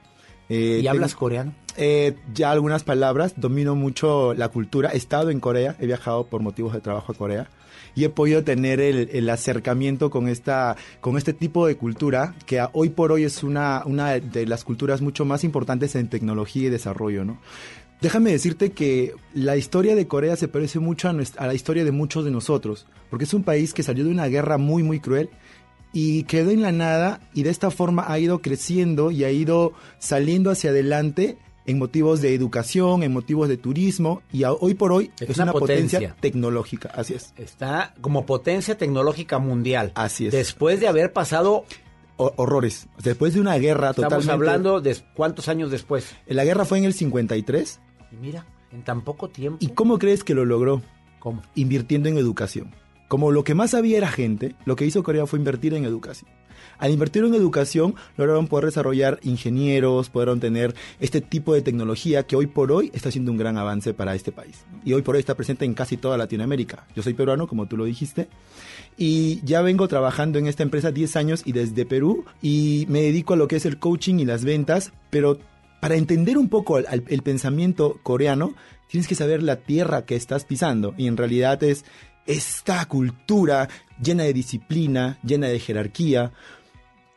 Eh, ¿Y tengo- hablas coreano? Eh, ya algunas palabras, domino mucho la cultura. He estado en Corea, he viajado por motivos de trabajo a Corea y he podido tener el, el acercamiento con esta, con este tipo de cultura que hoy por hoy es una, una de las culturas mucho más importantes en tecnología y desarrollo, ¿no? Déjame decirte que la historia de Corea se parece mucho a, nuestra- a la historia de muchos de nosotros, porque es un país que salió de una guerra muy, muy cruel y quedó en la nada y de esta forma ha ido creciendo y ha ido saliendo hacia adelante en motivos de educación, en motivos de turismo y a- hoy por hoy Es es, una potencia. potencia. tecnológica, así es. Está como potencia tecnológica mundial. Así es. Después de haber pasado... horrores. Después de una guerra Estamos totalmente... hablando de cuántos años después. La guerra fue en el 53. Y mira, en tan poco tiempo. ¿Y cómo crees que lo logró? ¿Cómo? Invirtiendo en educación. Como lo que más había era gente, lo que hizo Corea fue invertir en educación. Al invertir en educación, lograron poder desarrollar ingenieros, pudieron tener este tipo de tecnología que hoy por hoy está siendo un gran avance para este país. Y hoy por hoy está presente en casi toda Latinoamérica. Yo soy peruano, como tú lo dijiste, y ya vengo trabajando en esta empresa 10 años y desde Perú, y me dedico a lo que es el coaching y las ventas, pero para entender un poco el pensamiento coreano, tienes que saber la tierra que estás pisando, y en realidad es esta cultura llena de disciplina, llena de jerarquía,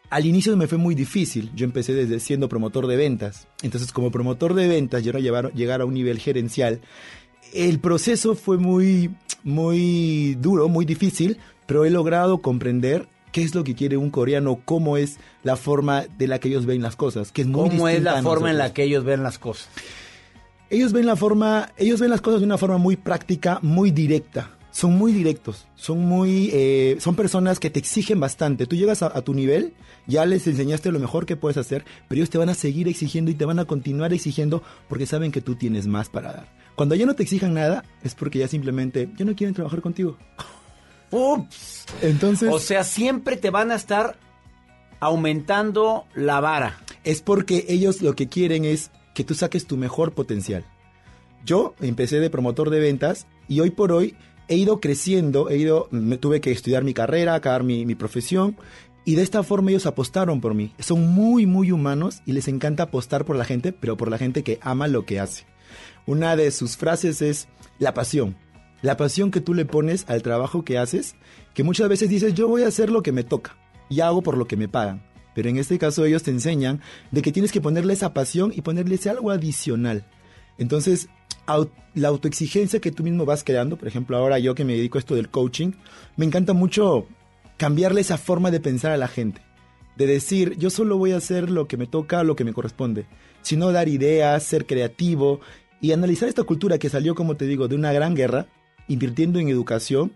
al inicio me fue muy difícil. Yo empecé desde siendo promotor de ventas. Entonces, como promotor de ventas, yo era llevar, llegar a un nivel gerencial. El proceso fue muy, muy duro, muy difícil, pero he logrado comprender qué es lo que quiere un coreano, cómo es la forma de la que ellos ven las cosas, que es muy ¿Cómo es la forma en la que ellos ven las cosas? Ellos ven la forma, ellos ven las cosas de una forma muy práctica, muy directa. Son muy directos, son muy, eh, son personas que te exigen bastante. Tú llegas a, a tu nivel, ya les enseñaste lo mejor que puedes hacer, pero ellos te van a seguir exigiendo y te van a continuar exigiendo porque saben que tú tienes más para dar. Cuando ya no te exijan nada, es porque ya simplemente ya no quieren trabajar contigo. Ups. Entonces, O sea, siempre te van a estar aumentando la vara. es porque ellos lo que quieren es que tú saques tu mejor potencial. Yo empecé de promotor de ventas y hoy por hoy he ido creciendo, he ido, me tuve que estudiar mi carrera, acabar mi, mi profesión y de esta forma ellos apostaron por mí. Son muy, muy humanos y les encanta apostar por la gente, pero por la gente que ama lo que hace. Una de sus frases es la pasión. La pasión que tú le pones al trabajo que haces, que muchas veces dices yo voy a hacer lo que me toca y hago por lo que me pagan. Pero en este caso ellos te enseñan de que tienes que ponerle esa pasión y ponerle ese algo adicional. Entonces, la autoexigencia que tú mismo vas creando, por ejemplo, ahora yo que me dedico a esto del coaching, me encanta mucho cambiarle esa forma de pensar a la gente. De decir, yo solo voy a hacer lo que me toca, lo que me corresponde. Sino dar ideas, ser creativo y analizar esta cultura que salió, como te digo, de una gran guerra, invirtiendo en educación,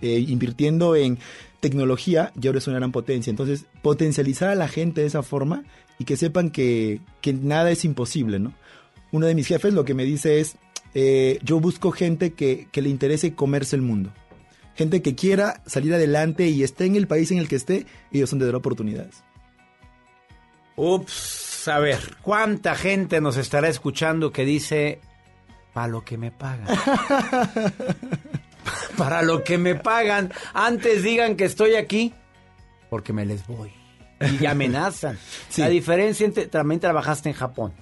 eh, invirtiendo en tecnología y ahora es una gran potencia. Entonces, potencializar a la gente de esa forma y que sepan que, que nada es imposible, ¿no? Uno de mis jefes lo que me dice es, eh, yo busco gente que, que le interese comerse el mundo. Gente que quiera salir adelante y esté en el país en el que esté, ellos son de dar oportunidades. Ups. A ver, ¿cuánta gente nos estará escuchando que dice, para lo que me pagan? para lo que me pagan, antes digan que estoy aquí, porque me les voy. Y amenazan. La diferencia entre, también trabajaste en Japón.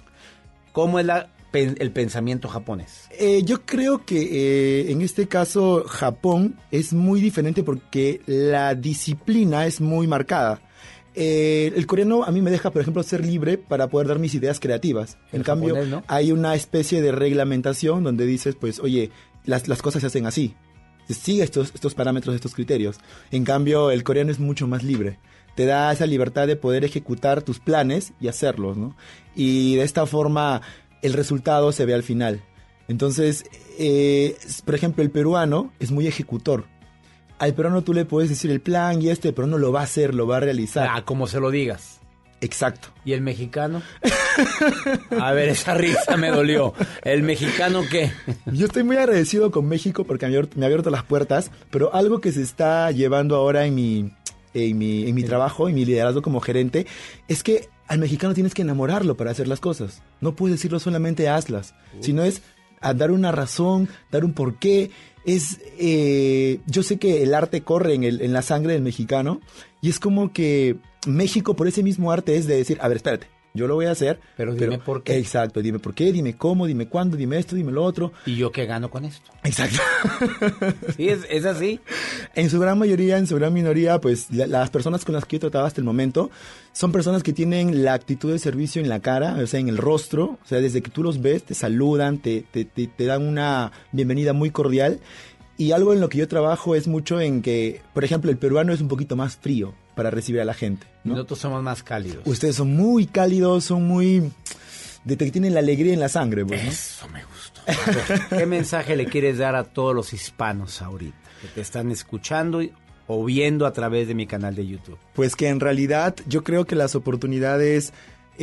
¿Cómo es la, el pensamiento japonés? Eh, yo creo que eh, en este caso Japón es muy diferente porque la disciplina es muy marcada. Eh, el coreano a mí me deja, por ejemplo, ser libre para poder dar mis ideas creativas. En cambio, hay una especie de reglamentación donde dices, pues, oye, las, las cosas se hacen así. Sigue estos, estos parámetros, estos criterios. En cambio, el coreano es mucho más libre. Te da esa libertad de poder ejecutar tus planes y hacerlos, ¿no? Y de esta forma, el resultado se ve al final. Entonces, eh, por ejemplo, el peruano es muy ejecutor. Al peruano tú le puedes decir el plan y este, el peruano lo va a hacer, lo va a realizar. Ah, como se lo digas. Exacto. ¿Y el mexicano? A ver, esa risa me dolió. ¿El mexicano qué? Yo estoy muy agradecido con México porque me ha abierto las puertas, pero algo que se está llevando ahora en mi, en mi, en mi trabajo, en mi liderazgo como gerente, es que al mexicano tienes que enamorarlo para hacer las cosas. No puedes decirlo solamente hazlas, sino es a dar una razón, dar un porqué. Es, eh, yo sé que el arte corre en, el- en la sangre del mexicano y es como que México por ese mismo arte es de decir, a ver, espérate, yo lo voy a hacer. Pero dime por qué. Exacto, dime por qué, dime cómo, dime cuándo, dime esto, dime lo otro. ¿Y yo qué gano con esto? Exacto. Sí, es, es así. En su gran mayoría, en su gran minoría, pues la- las personas con las que yo trataba hasta el momento son personas que tienen la actitud de servicio en la cara, o sea, en el rostro. O sea, desde que tú los ves, te saludan, te, te, te- te dan una bienvenida muy cordial. Y algo en lo que yo trabajo es mucho en que, por ejemplo, el peruano es un poquito más frío para recibir a la gente. ¿no? Nosotros somos más cálidos. Ustedes son muy cálidos, son muy... De que tienen la alegría en la sangre, pues, ¿no? Eso me gustó. ¿Qué mensaje le quieres dar a todos los hispanos ahorita que te están escuchando y- o viendo a través de mi canal de YouTube? Pues que en realidad yo creo que las oportunidades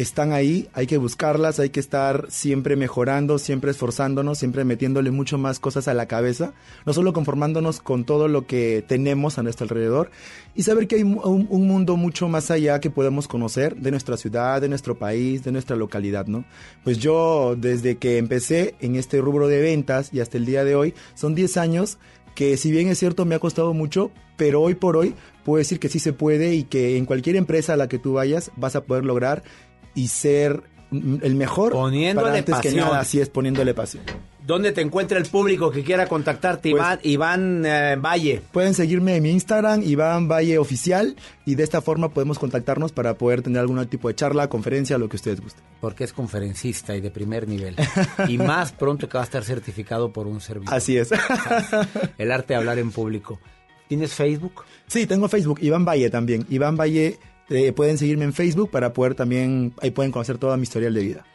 están ahí, hay que buscarlas, hay que estar siempre mejorando, siempre esforzándonos, siempre metiéndole mucho más cosas a la cabeza, no solo conformándonos con todo lo que tenemos a nuestro alrededor y saber que hay un mundo mucho más allá que podemos conocer de nuestra ciudad, de nuestro país, de nuestra localidad, ¿no? Pues yo desde que empecé en este rubro de ventas y hasta el día de hoy son 10 años que si bien es cierto me ha costado mucho, pero hoy por hoy puedo decir que sí se puede y que en cualquier empresa a la que tú vayas vas a poder lograr y ser el mejor. Poniéndole para antes que pasión. nada, así es, poniéndole pasión. ¿Dónde te encuentra el público que quiera contactarte? Pues- Iván, Iván eh, Valle. Pueden seguirme en mi Instagram, Iván Valle Oficial, y de esta forma podemos contactarnos para poder tener algún tipo de charla, conferencia, lo que ustedes gusten. Porque es conferencista y de primer nivel. y más pronto que va a estar certificado por un servidor. Así es. El arte de hablar en público. ¿Tienes Facebook? Sí, tengo Facebook, Iván Valle también. Iván Valle, eh, pueden seguirme en Facebook para poder también, ahí pueden conocer toda mi historial de vida.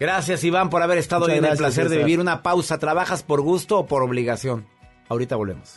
Gracias, Iván, por haber estado hoy en el placer de vivir una pausa. ¿Trabajas por gusto o por obligación? Ahorita volvemos.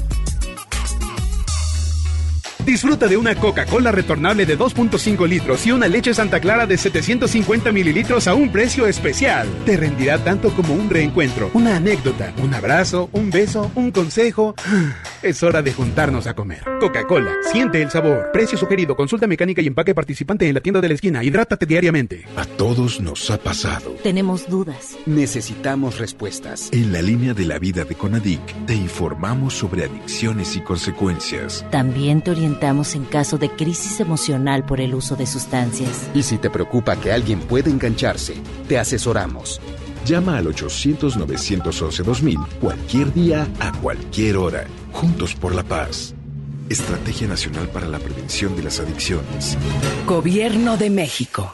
Disfruta de una Coca-Cola retornable de 2.5 litros y una leche Santa Clara de 750 mililitros a un precio especial. Te rendirá tanto como un reencuentro, una anécdota, un abrazo, un beso, un consejo. Es hora de juntarnos a comer. Coca-Cola, siente el sabor. Precio sugerido, consulta mecánica y empaque participante en la tienda de la esquina. Hidrátate diariamente. A todos nos ha pasado. Tenemos dudas. Necesitamos respuestas. En la línea de la vida de Conadic te informamos sobre adicciones y consecuencias. También te orientamos en caso de crisis emocional por el uso de sustancias. Y si te preocupa que alguien pueda engancharse, te asesoramos. Llama al 800-911-2000 cualquier día, a cualquier hora. Juntos por la paz. Estrategia Nacional para la Prevención de las Adicciones. Gobierno de México.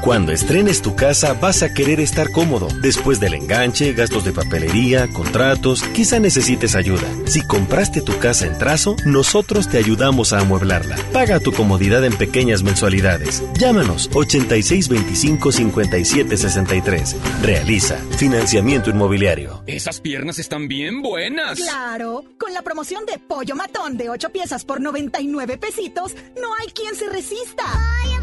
Cuando estrenes tu casa vas a querer estar cómodo. Después del enganche, gastos de papelería, contratos, quizá necesites ayuda. Si compraste tu casa en trazo, nosotros te ayudamos a amueblarla. Paga tu comodidad en pequeñas mensualidades. Llámanos 8625-5763. Realiza financiamiento inmobiliario. Esas piernas están bien buenas. Claro, con la promoción de pollo matón de 8 piezas por 99 pesitos, no hay quien se resista. Pollo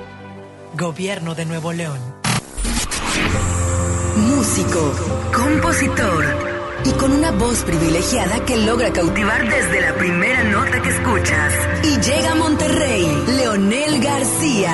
Gobierno de Nuevo León. Músico, compositor y con una voz privilegiada que logra cautivar desde la primera nota que escuchas. Y llega a Monterrey, Leonel García.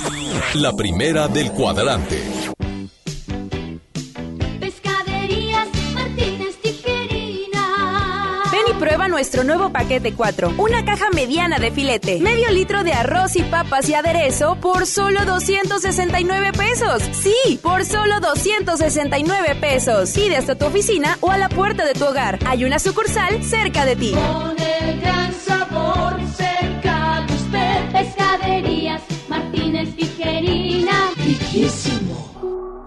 La primera del cuadrante. Pescaderías Martínez Tijerina. Ven y prueba nuestro nuevo paquete 4. Una caja mediana de filete, medio litro de arroz y papas y aderezo por solo 269 pesos. Sí, por solo 269 pesos. Pide hasta tu oficina o a la puerta de tu hogar. Hay una sucursal cerca de ti. Con el gran Tijerina.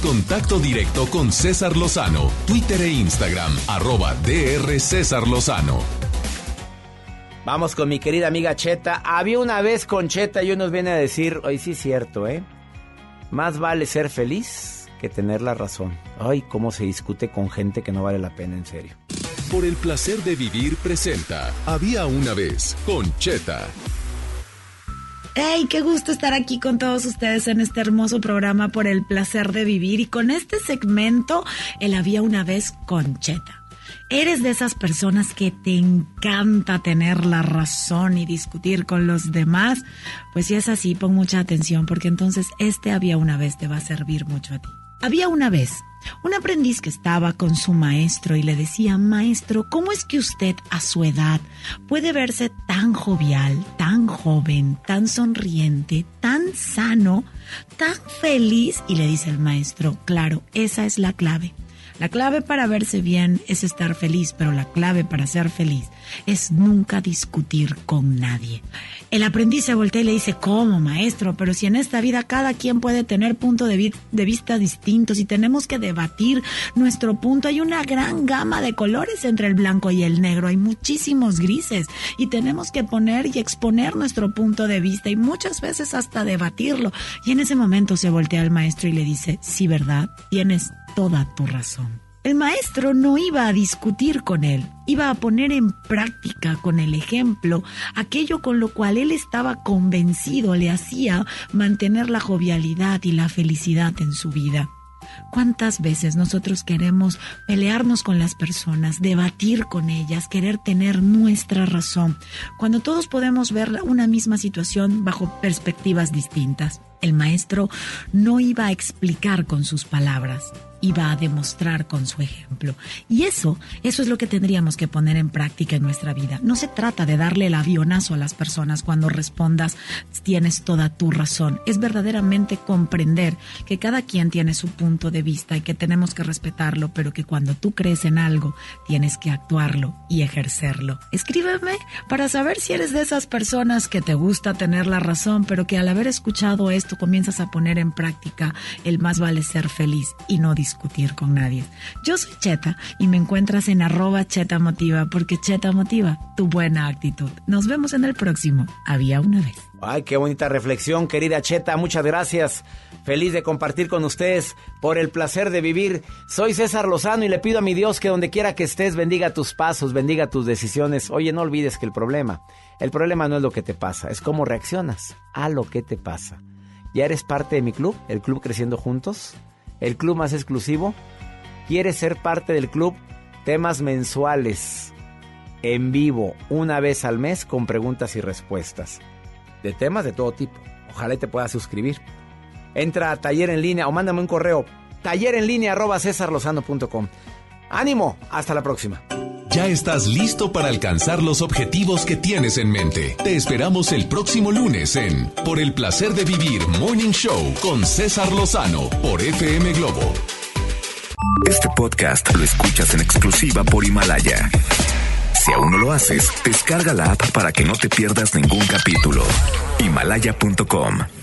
contacto directo con César Lozano, Twitter e Instagram, arroba DR César Lozano. Vamos con mi querida amiga Cheta. Había una vez con Cheta y nos viene a decir, hoy sí es cierto, ¿eh? Más vale ser feliz que tener la razón. Ay, cómo se discute con gente que no vale la pena, en serio. Por el placer de vivir presenta. Había una vez con Cheta. ¡Hey! Qué gusto estar aquí con todos ustedes en este hermoso programa por el placer de vivir y con este segmento, El había una vez con Cheta. ¿Eres de esas personas que te encanta tener la razón y discutir con los demás? Pues si es así, pon mucha atención porque entonces este había una vez te va a servir mucho a ti. Había una vez un aprendiz que estaba con su maestro y le decía, maestro, ¿cómo es que usted a su edad puede verse tan jovial, tan joven, tan sonriente, tan sano, tan feliz? Y le dice el maestro, claro, esa es la clave. La clave para verse bien es estar feliz, pero la clave para ser feliz es nunca discutir con nadie. El aprendiz se voltea y le dice, ¿cómo, maestro? Pero si en esta vida cada quien puede tener puntos de, de, vista distintos y tenemos que debatir nuestro punto, hay una gran gama de colores entre el blanco y el negro, hay muchísimos grises y tenemos que poner y exponer nuestro punto de vista y muchas veces hasta debatirlo. Y en ese momento se voltea al maestro y le dice, sí, ¿verdad? Tienes toda tu razón. El maestro no iba a discutir con él, iba a poner en práctica con el ejemplo aquello con lo cual él estaba convencido le hacía mantener la jovialidad y la felicidad en su vida. ¿Cuántas veces nosotros queremos pelearnos con las personas, debatir con ellas, querer tener nuestra razón, cuando todos podemos ver una misma situación bajo perspectivas distintas? El maestro no iba a explicar con sus palabras, iba a demostrar con su ejemplo. Y eso, eso es lo que tendríamos que poner en práctica en nuestra vida. No se trata de darle el avionazo a las personas cuando respondas tienes toda tu razón. Es verdaderamente comprender que cada quien tiene su punto de vista y que tenemos que respetarlo, pero que cuando tú crees en algo, tienes que actuarlo y ejercerlo. Escríbeme para saber si eres de esas personas que te gusta tener la razón, pero que al haber escuchado esto comienzas a poner en práctica el más vale ser feliz y no discutir con nadie. Yo soy Cheta y me encuentras en arroba Cheta Motiva porque Cheta Motiva tu buena actitud. Nos vemos en el próximo. Había una vez. Ay, qué bonita reflexión, querida Cheta. Muchas gracias. Feliz de compartir con ustedes por el placer de vivir. Soy César Lozano y le pido a mi Dios que donde quiera que estés bendiga tus pasos, bendiga tus decisiones. Oye, no olvides que el problema, el problema no es lo que te pasa, es cómo reaccionas a lo que te pasa. ¿Ya eres parte de mi club, el Club Creciendo Juntos? el club más exclusivo. ¿Quieres ser parte del club? Temas mensuales, en vivo, una vez al mes, con preguntas y respuestas. De temas de todo tipo. Ojalá te puedas suscribir. Entra a taller en línea o mándame un correo. Taller en línea arroba Ánimo, hasta la próxima. Ya estás listo para alcanzar los objetivos que tienes en mente. Te esperamos el próximo lunes en Por el placer de vivir Morning Show con César Lozano por FM Globo. Este podcast lo escuchas en exclusiva por Himalaya. Si aún no lo haces, descarga la app para que no te pierdas ningún capítulo. Himalaya.com